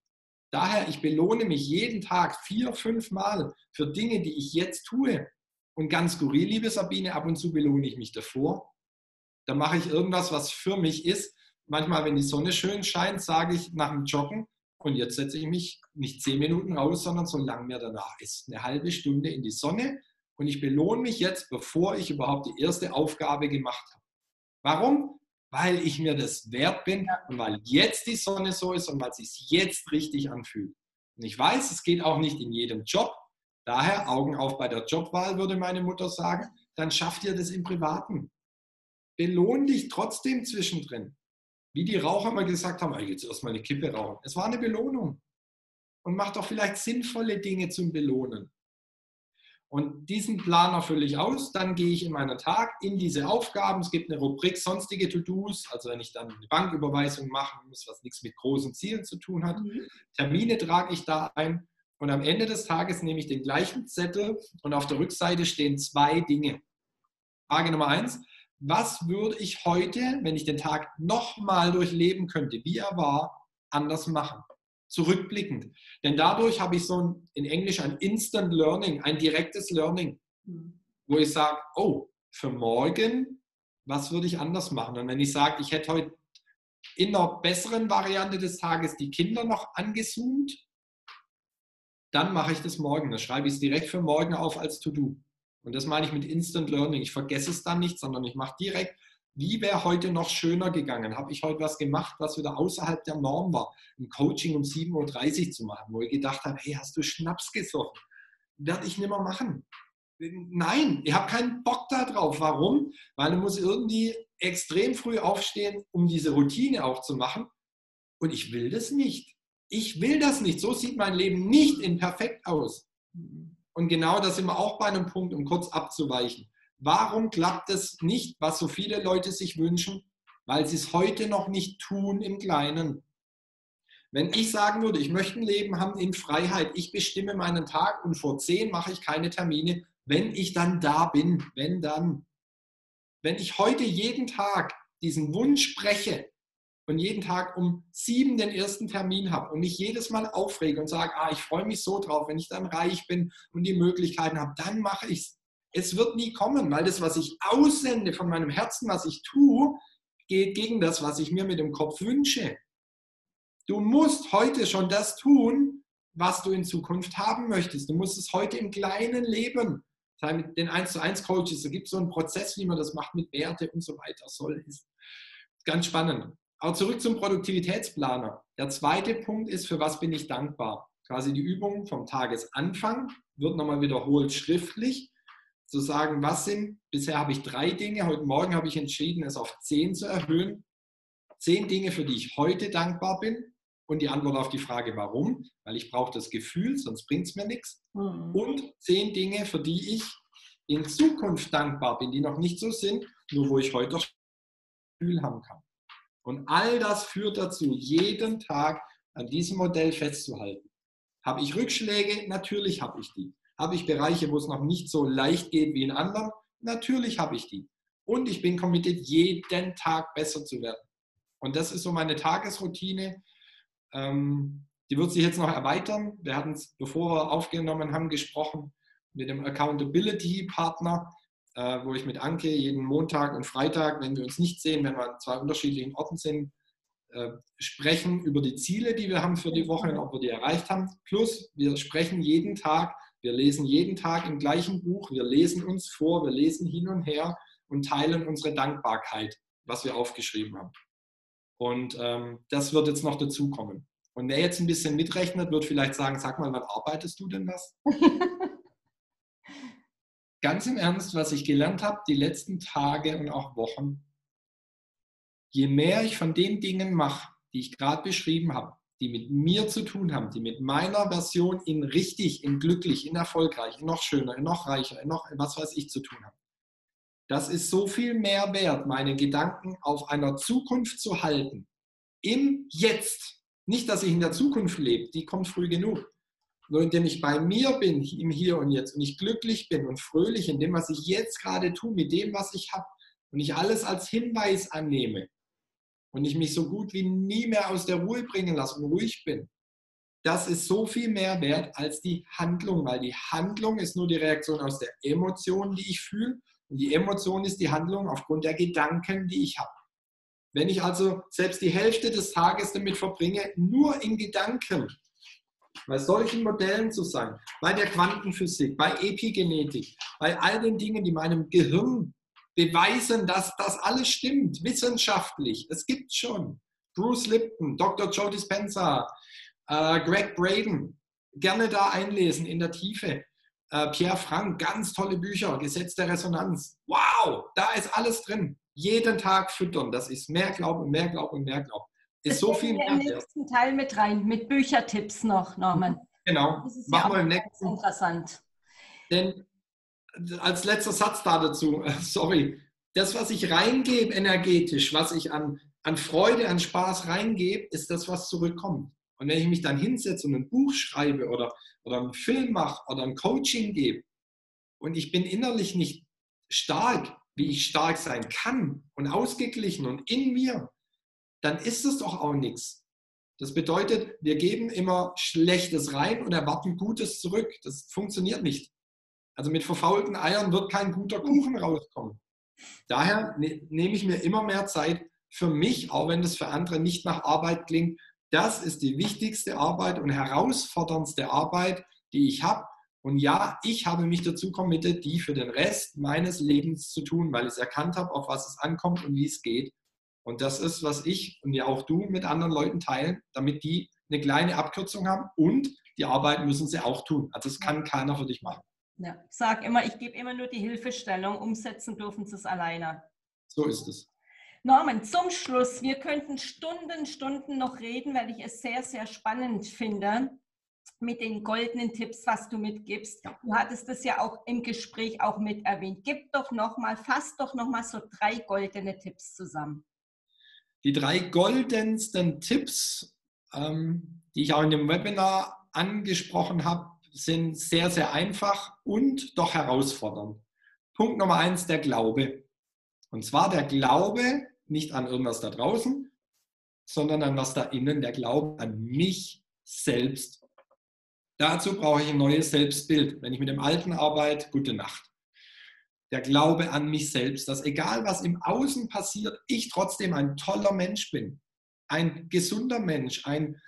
Daher, ich belohne mich jeden Tag vier, fünf Mal für Dinge, die ich jetzt tue. Und ganz skurril, liebe Sabine, ab und zu belohne ich mich davor. Da mache ich irgendwas, was für mich ist. Manchmal, wenn die Sonne schön scheint, sage ich nach dem Joggen, und jetzt setze ich mich nicht zehn Minuten raus, sondern so lang mir danach ist. Eine halbe Stunde in die Sonne und ich belohne mich jetzt, bevor ich überhaupt die erste Aufgabe gemacht habe. Warum? Weil ich mir das wert bin und weil jetzt die Sonne so ist und weil es sich jetzt richtig anfühlt. Und ich weiß, es geht auch nicht in jedem Job. Daher Augen auf bei der Jobwahl, würde meine Mutter sagen. Dann schafft ihr das im Privaten. Belohn dich trotzdem zwischendrin. Wie die Raucher mal gesagt haben, jetzt erstmal eine Kippe rauchen. Es war eine Belohnung. Und mach doch vielleicht sinnvolle Dinge zum Belohnen. Und diesen Plan erfülle ich aus, dann gehe ich in meinen Tag in diese Aufgaben. Es gibt eine Rubrik sonstige To-Dos, also wenn ich dann eine Banküberweisung machen muss, was nichts mit großen Zielen zu tun hat. Mhm. Termine trage ich da ein und am Ende des Tages nehme ich den gleichen Zettel und auf der Rückseite stehen zwei Dinge. Frage Nummer eins, was würde ich heute, wenn ich den Tag nochmal durchleben könnte, wie er war, anders machen? zurückblickend. Denn dadurch habe ich so ein, in Englisch ein Instant Learning, ein direktes Learning, wo ich sage, oh, für morgen, was würde ich anders machen? Und wenn ich sage, ich hätte heute in einer besseren Variante des Tages die Kinder noch angezoomt, dann mache ich das morgen. Dann schreibe ich es direkt für morgen auf als To-Do. Und das meine ich mit Instant Learning. Ich vergesse es dann nicht, sondern ich mache direkt wie wäre heute noch schöner gegangen? Habe ich heute was gemacht, was wieder außerhalb der Norm war? Ein Coaching um 7.30 Uhr zu machen, wo ich gedacht habe, hey, hast du Schnaps gesoffen? Werde ich nicht mehr machen. Nein, ich habe keinen Bock darauf. Warum? Weil du musst irgendwie extrem früh aufstehen, um diese Routine auch zu machen. Und ich will das nicht. Ich will das nicht. So sieht mein Leben nicht in perfekt aus. Und genau das sind wir auch bei einem Punkt, um kurz abzuweichen. Warum klappt es nicht, was so viele Leute sich wünschen? Weil sie es heute noch nicht tun im Kleinen. Wenn ich sagen würde, ich möchte ein Leben haben in Freiheit, ich bestimme meinen Tag und vor zehn mache ich keine Termine, wenn ich dann da bin, wenn dann. Wenn ich heute jeden Tag diesen Wunsch spreche und jeden Tag um sieben den ersten Termin habe und mich jedes Mal aufrege und sage, ah, ich freue mich so drauf, wenn ich dann reich bin und die Möglichkeiten habe, dann mache ich es. Es wird nie kommen, weil das, was ich aussende von meinem Herzen, was ich tue, geht gegen das, was ich mir mit dem Kopf wünsche. Du musst heute schon das tun, was du in Zukunft haben möchtest. Du musst es heute im Kleinen leben. Mit den 1 zu 1 Coaches, da gibt es so einen Prozess, wie man das macht mit Werte und so weiter. Soll ist ganz spannend. Aber zurück zum Produktivitätsplaner. Der zweite Punkt ist, für was bin ich dankbar? Quasi die Übung vom Tagesanfang wird nochmal wiederholt schriftlich zu sagen, was sind, bisher habe ich drei Dinge, heute Morgen habe ich entschieden, es auf zehn zu erhöhen. Zehn Dinge, für die ich heute dankbar bin und die Antwort auf die Frage, warum, weil ich brauche das Gefühl, sonst bringt es mir nichts. Mhm. Und zehn Dinge, für die ich in Zukunft dankbar bin, die noch nicht so sind, nur wo ich heute das Gefühl haben kann. Und all das führt dazu, jeden Tag an diesem Modell festzuhalten. Habe ich Rückschläge? Natürlich habe ich die. Habe ich Bereiche, wo es noch nicht so leicht geht wie in anderen? Natürlich habe ich die. Und ich bin committed, jeden Tag besser zu werden. Und das ist so meine Tagesroutine. Ähm, die wird sich jetzt noch erweitern. Wir hatten es, bevor wir aufgenommen haben, gesprochen mit dem Accountability-Partner, äh, wo ich mit Anke jeden Montag und Freitag, wenn wir uns nicht sehen, wenn wir an zwei unterschiedlichen Orten sind, äh, sprechen über die Ziele, die wir haben für die Woche und ob wir die erreicht haben. Plus, wir sprechen jeden Tag wir lesen jeden Tag im gleichen Buch, wir lesen uns vor, wir lesen hin und her und teilen unsere Dankbarkeit, was wir aufgeschrieben haben. Und ähm, das wird jetzt noch dazukommen. Und wer jetzt ein bisschen mitrechnet, wird vielleicht sagen, sag mal, wann arbeitest du denn was? Ganz im Ernst, was ich gelernt habe, die letzten Tage und auch Wochen, je mehr ich von den Dingen mache, die ich gerade beschrieben habe, die mit mir zu tun haben, die mit meiner Version in richtig, in glücklich, in erfolgreich, in noch schöner, in noch reicher, in noch was weiß ich zu tun haben. Das ist so viel mehr wert, meine Gedanken auf einer Zukunft zu halten. Im Jetzt. Nicht, dass ich in der Zukunft lebe, die kommt früh genug. Nur indem ich bei mir bin, im Hier und Jetzt und ich glücklich bin und fröhlich in dem, was ich jetzt gerade tue, mit dem, was ich habe und ich alles als Hinweis annehme, und ich mich so gut wie nie mehr aus der Ruhe bringen lasse und ruhig bin, das ist so viel mehr wert als die Handlung, weil die Handlung ist nur die Reaktion aus der Emotion, die ich fühle und die Emotion ist die Handlung aufgrund der Gedanken, die ich habe. Wenn ich also selbst die Hälfte des Tages damit verbringe, nur in Gedanken, bei solchen Modellen zu sein, bei der Quantenphysik, bei Epigenetik, bei all den Dingen, die meinem Gehirn beweisen, dass das alles stimmt, wissenschaftlich. Es gibt schon. Bruce Lipton, Dr. Joe Dispenza, äh, Greg Braden, gerne da einlesen in der Tiefe. Äh, Pierre Frank, ganz tolle Bücher, Gesetz der Resonanz. Wow, da ist alles drin. Jeden Tag füttern, das ist mehr Glauben, mehr Glauben, mehr Glauben. Ist so viel mehr. im nächsten Teil mit rein, mit Büchertipps noch, Norman. Genau, machen wir im nächsten. Interessant. Denn als letzter Satz da dazu, sorry, das, was ich reingebe energetisch, was ich an, an Freude, an Spaß reingebe, ist das, was zurückkommt. Und wenn ich mich dann hinsetze und ein Buch schreibe oder, oder einen Film mache oder ein Coaching gebe und ich bin innerlich nicht stark, wie ich stark sein kann und ausgeglichen und in mir, dann ist es doch auch nichts. Das bedeutet, wir geben immer Schlechtes rein und erwarten Gutes zurück. Das funktioniert nicht. Also mit verfaulten Eiern wird kein guter Kuchen rauskommen. Daher ne, nehme ich mir immer mehr Zeit für mich, auch wenn das für andere nicht nach Arbeit klingt. Das ist die wichtigste Arbeit und herausforderndste Arbeit, die ich habe. Und ja, ich habe mich dazu committed, die für den Rest meines Lebens zu tun, weil ich es erkannt habe, auf was es ankommt und wie es geht. Und das ist, was ich und ja auch du mit anderen Leuten teilen, damit die eine kleine Abkürzung haben und die Arbeit müssen sie auch tun. Also das kann keiner für dich machen. Ja, ich sage immer, ich gebe immer nur die Hilfestellung, umsetzen dürfen sie es alleine. So ist es. Norman, zum Schluss, wir könnten Stunden, Stunden noch reden, weil ich es sehr, sehr spannend finde mit den goldenen Tipps, was du mitgibst. Du hattest es ja auch im Gespräch auch mit erwähnt. Gib doch noch mal, fass doch noch mal so drei goldene Tipps zusammen. Die drei goldensten Tipps, ähm, die ich auch in dem Webinar angesprochen habe, sind sehr, sehr einfach und doch herausfordernd. Punkt Nummer eins, der Glaube. Und zwar der Glaube nicht an irgendwas da draußen, sondern an was da innen, der Glaube an mich selbst. Dazu brauche ich ein neues Selbstbild. Wenn ich mit dem Alten arbeite, gute Nacht. Der Glaube an mich selbst, dass egal was im Außen passiert, ich trotzdem ein toller Mensch bin. Ein gesunder Mensch, ein,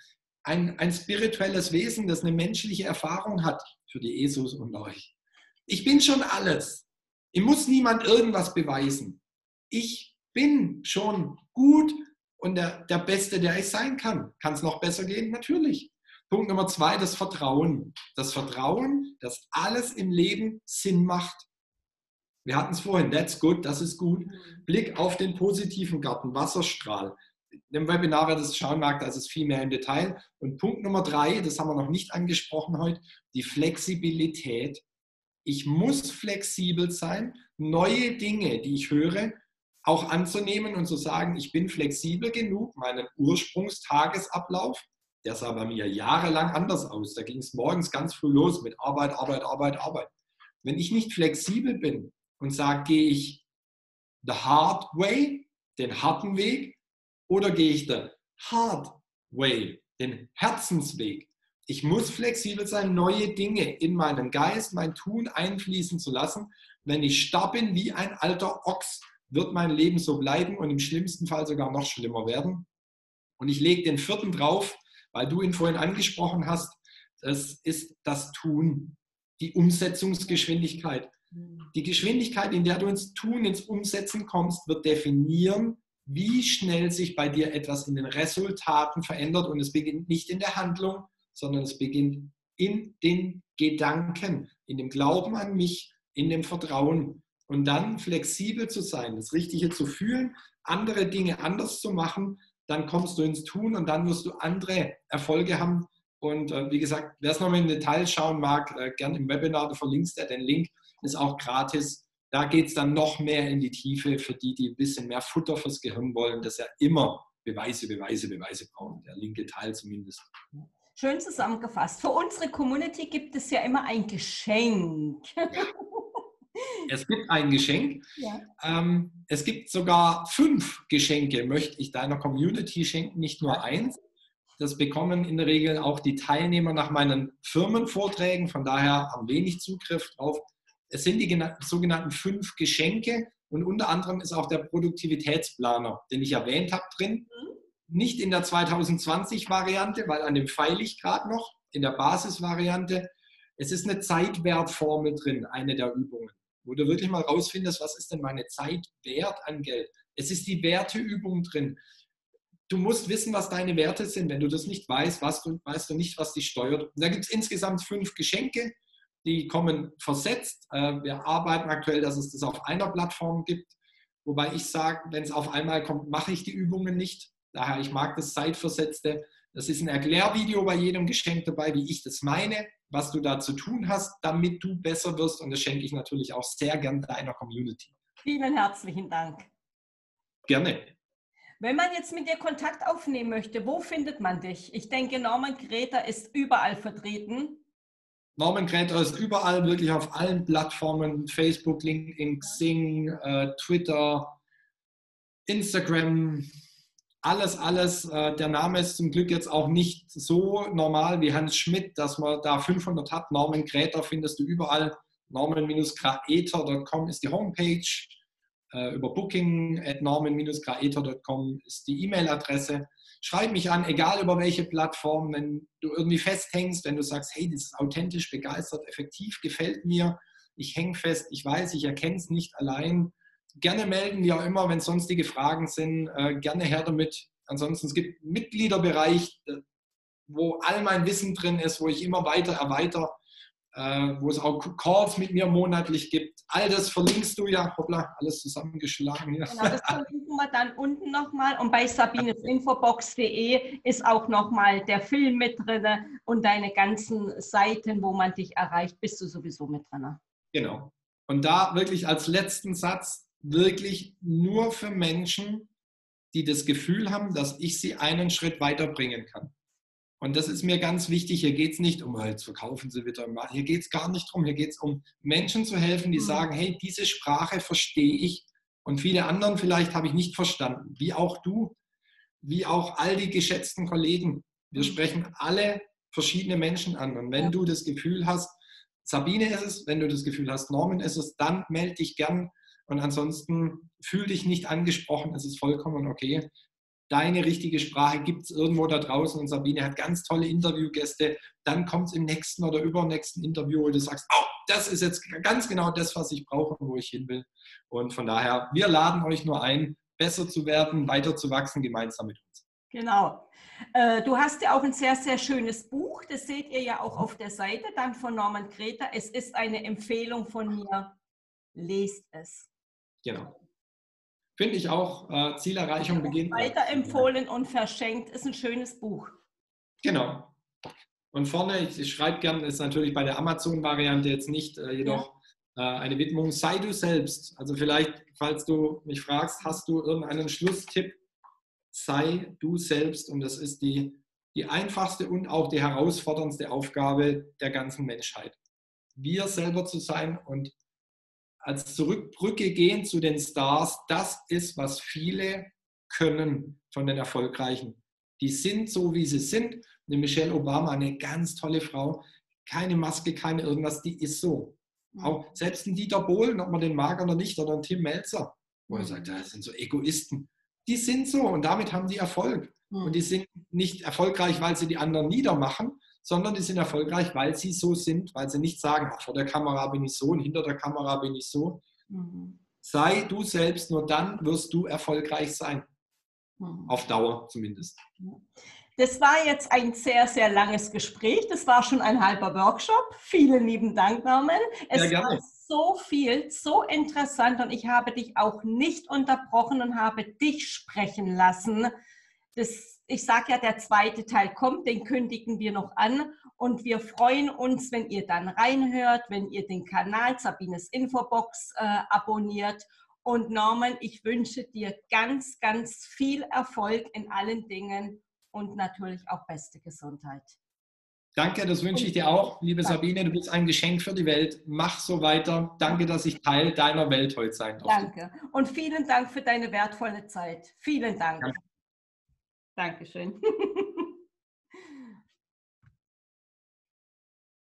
ein, ein spirituelles Wesen, das eine menschliche Erfahrung hat für die Jesus und euch. Ich bin schon alles. Ich muss niemand irgendwas beweisen. Ich bin schon gut und der, der Beste, der ich sein kann. Kann es noch besser gehen? Natürlich. Punkt Nummer zwei, das Vertrauen. Das Vertrauen, dass alles im Leben Sinn macht. Wir hatten es vorhin, that's good, das ist gut. Blick auf den positiven Garten, Wasserstrahl im Webinar, wer das schauen mag, da ist es viel mehr im Detail. Und Punkt Nummer drei, das haben wir noch nicht angesprochen heute, die Flexibilität. Ich muss flexibel sein, neue Dinge, die ich höre, auch anzunehmen und zu sagen, ich bin flexibel genug, meinen Ursprungstagesablauf, der sah bei mir jahrelang anders aus. Da ging es morgens ganz früh los mit Arbeit, Arbeit, Arbeit, Arbeit. Wenn ich nicht flexibel bin und sage, gehe ich the hard way, den harten Weg, oder gehe ich den Hard Way, den Herzensweg? Ich muss flexibel sein, neue Dinge in meinen Geist, mein Tun einfließen zu lassen. Wenn ich starr bin wie ein alter Ochs, wird mein Leben so bleiben und im schlimmsten Fall sogar noch schlimmer werden. Und ich lege den vierten drauf, weil du ihn vorhin angesprochen hast. Das ist das Tun, die Umsetzungsgeschwindigkeit. Die Geschwindigkeit, in der du ins Tun, ins Umsetzen kommst, wird definieren, wie schnell sich bei dir etwas in den Resultaten verändert. Und es beginnt nicht in der Handlung, sondern es beginnt in den Gedanken, in dem Glauben an mich, in dem Vertrauen. Und dann flexibel zu sein, das Richtige zu fühlen, andere Dinge anders zu machen, dann kommst du ins Tun und dann wirst du andere Erfolge haben. Und äh, wie gesagt, wer es nochmal in Detail schauen mag, äh, gern im Webinar, du verlinkst ja den Link, ist auch gratis. Da geht es dann noch mehr in die Tiefe für die, die ein bisschen mehr Futter fürs Gehirn wollen, das ja immer Beweise, Beweise, Beweise brauchen. Der linke Teil zumindest. Schön zusammengefasst. Für unsere Community gibt es ja immer ein Geschenk. Es gibt ein Geschenk. Ja. Ähm, es gibt sogar fünf Geschenke, möchte ich deiner Community schenken, nicht nur eins. Das bekommen in der Regel auch die Teilnehmer nach meinen Firmenvorträgen, von daher haben wenig Zugriff drauf. Es sind die sogenannten fünf Geschenke und unter anderem ist auch der Produktivitätsplaner, den ich erwähnt habe, drin. Nicht in der 2020-Variante, weil an dem feile ich gerade noch, in der Basisvariante. Es ist eine Zeitwertformel drin, eine der Übungen wo du wirklich mal rausfindest, was ist denn meine Zeit wert an Geld. Es ist die Werteübung drin. Du musst wissen, was deine Werte sind. Wenn du das nicht weißt, weißt du, weißt du nicht, was dich steuert. Und da gibt es insgesamt fünf Geschenke, die kommen versetzt. Äh, wir arbeiten aktuell, dass es das auf einer Plattform gibt. Wobei ich sage, wenn es auf einmal kommt, mache ich die Übungen nicht. Daher, ich mag das Zeitversetzte. Das ist ein Erklärvideo bei jedem Geschenk dabei, wie ich das meine was du da zu tun hast, damit du besser wirst. Und das schenke ich natürlich auch sehr gern deiner Community. Vielen herzlichen Dank. Gerne. Wenn man jetzt mit dir Kontakt aufnehmen möchte, wo findet man dich? Ich denke, Norman Greta ist überall vertreten. Norman Greta ist überall, wirklich auf allen Plattformen, Facebook, LinkedIn, Xing, äh, Twitter, Instagram, alles, alles. Äh, der Name ist zum Glück jetzt auch nicht so normal wie Hans Schmidt, dass man da 500 hat. Norman Gräter findest du überall. Norman-Graeter.com ist die Homepage. Äh, über booking at norman-graeter.com ist die E-Mail-Adresse. Schreib mich an, egal über welche Plattform, wenn du irgendwie festhängst, wenn du sagst, hey, das ist authentisch, begeistert, effektiv, gefällt mir, ich hänge fest, ich weiß, ich erkenne es nicht allein, gerne melden, wie auch immer, wenn sonstige Fragen sind, äh, gerne her damit. Ansonsten es gibt einen Mitgliederbereich, äh, wo all mein Wissen drin ist, wo ich immer weiter erweitere, wo es auch Calls mit mir monatlich gibt. All das verlinkst du ja, hoppla, alles zusammengeschlagen hier. Genau, das verlinken wir dann unten nochmal. Und bei sabinesinfobox.de ist auch nochmal der Film mit drin und deine ganzen Seiten, wo man dich erreicht, bist du sowieso mit drin. Genau. Und da wirklich als letzten Satz, wirklich nur für Menschen, die das Gefühl haben, dass ich sie einen Schritt weiterbringen kann. Und das ist mir ganz wichtig. Hier geht es nicht um, jetzt verkaufen Sie wieder. Hier geht es gar nicht darum. Hier geht es um Menschen zu helfen, die mhm. sagen, hey, diese Sprache verstehe ich und viele anderen vielleicht habe ich nicht verstanden. Wie auch du, wie auch all die geschätzten Kollegen. Wir mhm. sprechen alle verschiedene Menschen an. Und wenn ja. du das Gefühl hast, Sabine ist es, wenn du das Gefühl hast, Norman ist es, dann melde dich gern und ansonsten fühl dich nicht angesprochen, es ist vollkommen okay. Deine richtige Sprache gibt es irgendwo da draußen und Sabine hat ganz tolle Interviewgäste. Dann kommt es im nächsten oder übernächsten Interview, wo du sagst, oh, das ist jetzt ganz genau das, was ich brauche und wo ich hin will. Und von daher, wir laden euch nur ein, besser zu werden, weiter zu wachsen, gemeinsam mit uns. Genau. Äh, du hast ja auch ein sehr, sehr schönes Buch. Das seht ihr ja auch auf der Seite dann von Norman Greta. Es ist eine Empfehlung von mir. Lest es. Genau. Finde ich auch, äh, Zielerreichung beginnt. Weiterempfohlen und verschenkt ist ein schönes Buch. Genau. Und vorne, ich, ich schreibe gern, ist natürlich bei der Amazon-Variante jetzt nicht, äh, jedoch ja. äh, eine Widmung, sei du selbst. Also vielleicht, falls du mich fragst, hast du irgendeinen Schlusstipp, sei du selbst. Und das ist die, die einfachste und auch die herausforderndste Aufgabe der ganzen Menschheit. Wir selber zu sein und als Zurückbrücke gehen zu den Stars, das ist, was viele können von den Erfolgreichen. Die sind so, wie sie sind. Eine Michelle Obama, eine ganz tolle Frau, keine Maske, keine irgendwas, die ist so. Mhm. Auch selbst ein Dieter Bohlen, ob man den mag oder nicht, oder ein Tim Melzer, wo er sagt, das sind so Egoisten. Die sind so und damit haben die Erfolg. Mhm. Und die sind nicht erfolgreich, weil sie die anderen niedermachen, sondern die sind erfolgreich, weil sie so sind, weil sie nicht sagen, ach, vor der Kamera bin ich so und hinter der Kamera bin ich so. Mhm. Sei du selbst, nur dann wirst du erfolgreich sein. Mhm. Auf Dauer zumindest. Das war jetzt ein sehr, sehr langes Gespräch. Das war schon ein halber Workshop. Vielen lieben Dank, Norman. Es ja, war so viel, so interessant und ich habe dich auch nicht unterbrochen und habe dich sprechen lassen das, ich sage ja, der zweite Teil kommt, den kündigen wir noch an. Und wir freuen uns, wenn ihr dann reinhört, wenn ihr den Kanal Sabines Infobox äh, abonniert. Und Norman, ich wünsche dir ganz, ganz viel Erfolg in allen Dingen und natürlich auch beste Gesundheit. Danke, das wünsche ich dir auch, liebe Danke. Sabine. Du bist ein Geschenk für die Welt. Mach so weiter. Danke, dass ich Teil deiner Welt heute sein durfte. Danke. Und vielen Dank für deine wertvolle Zeit. Vielen Dank. Danke. Dankeschön.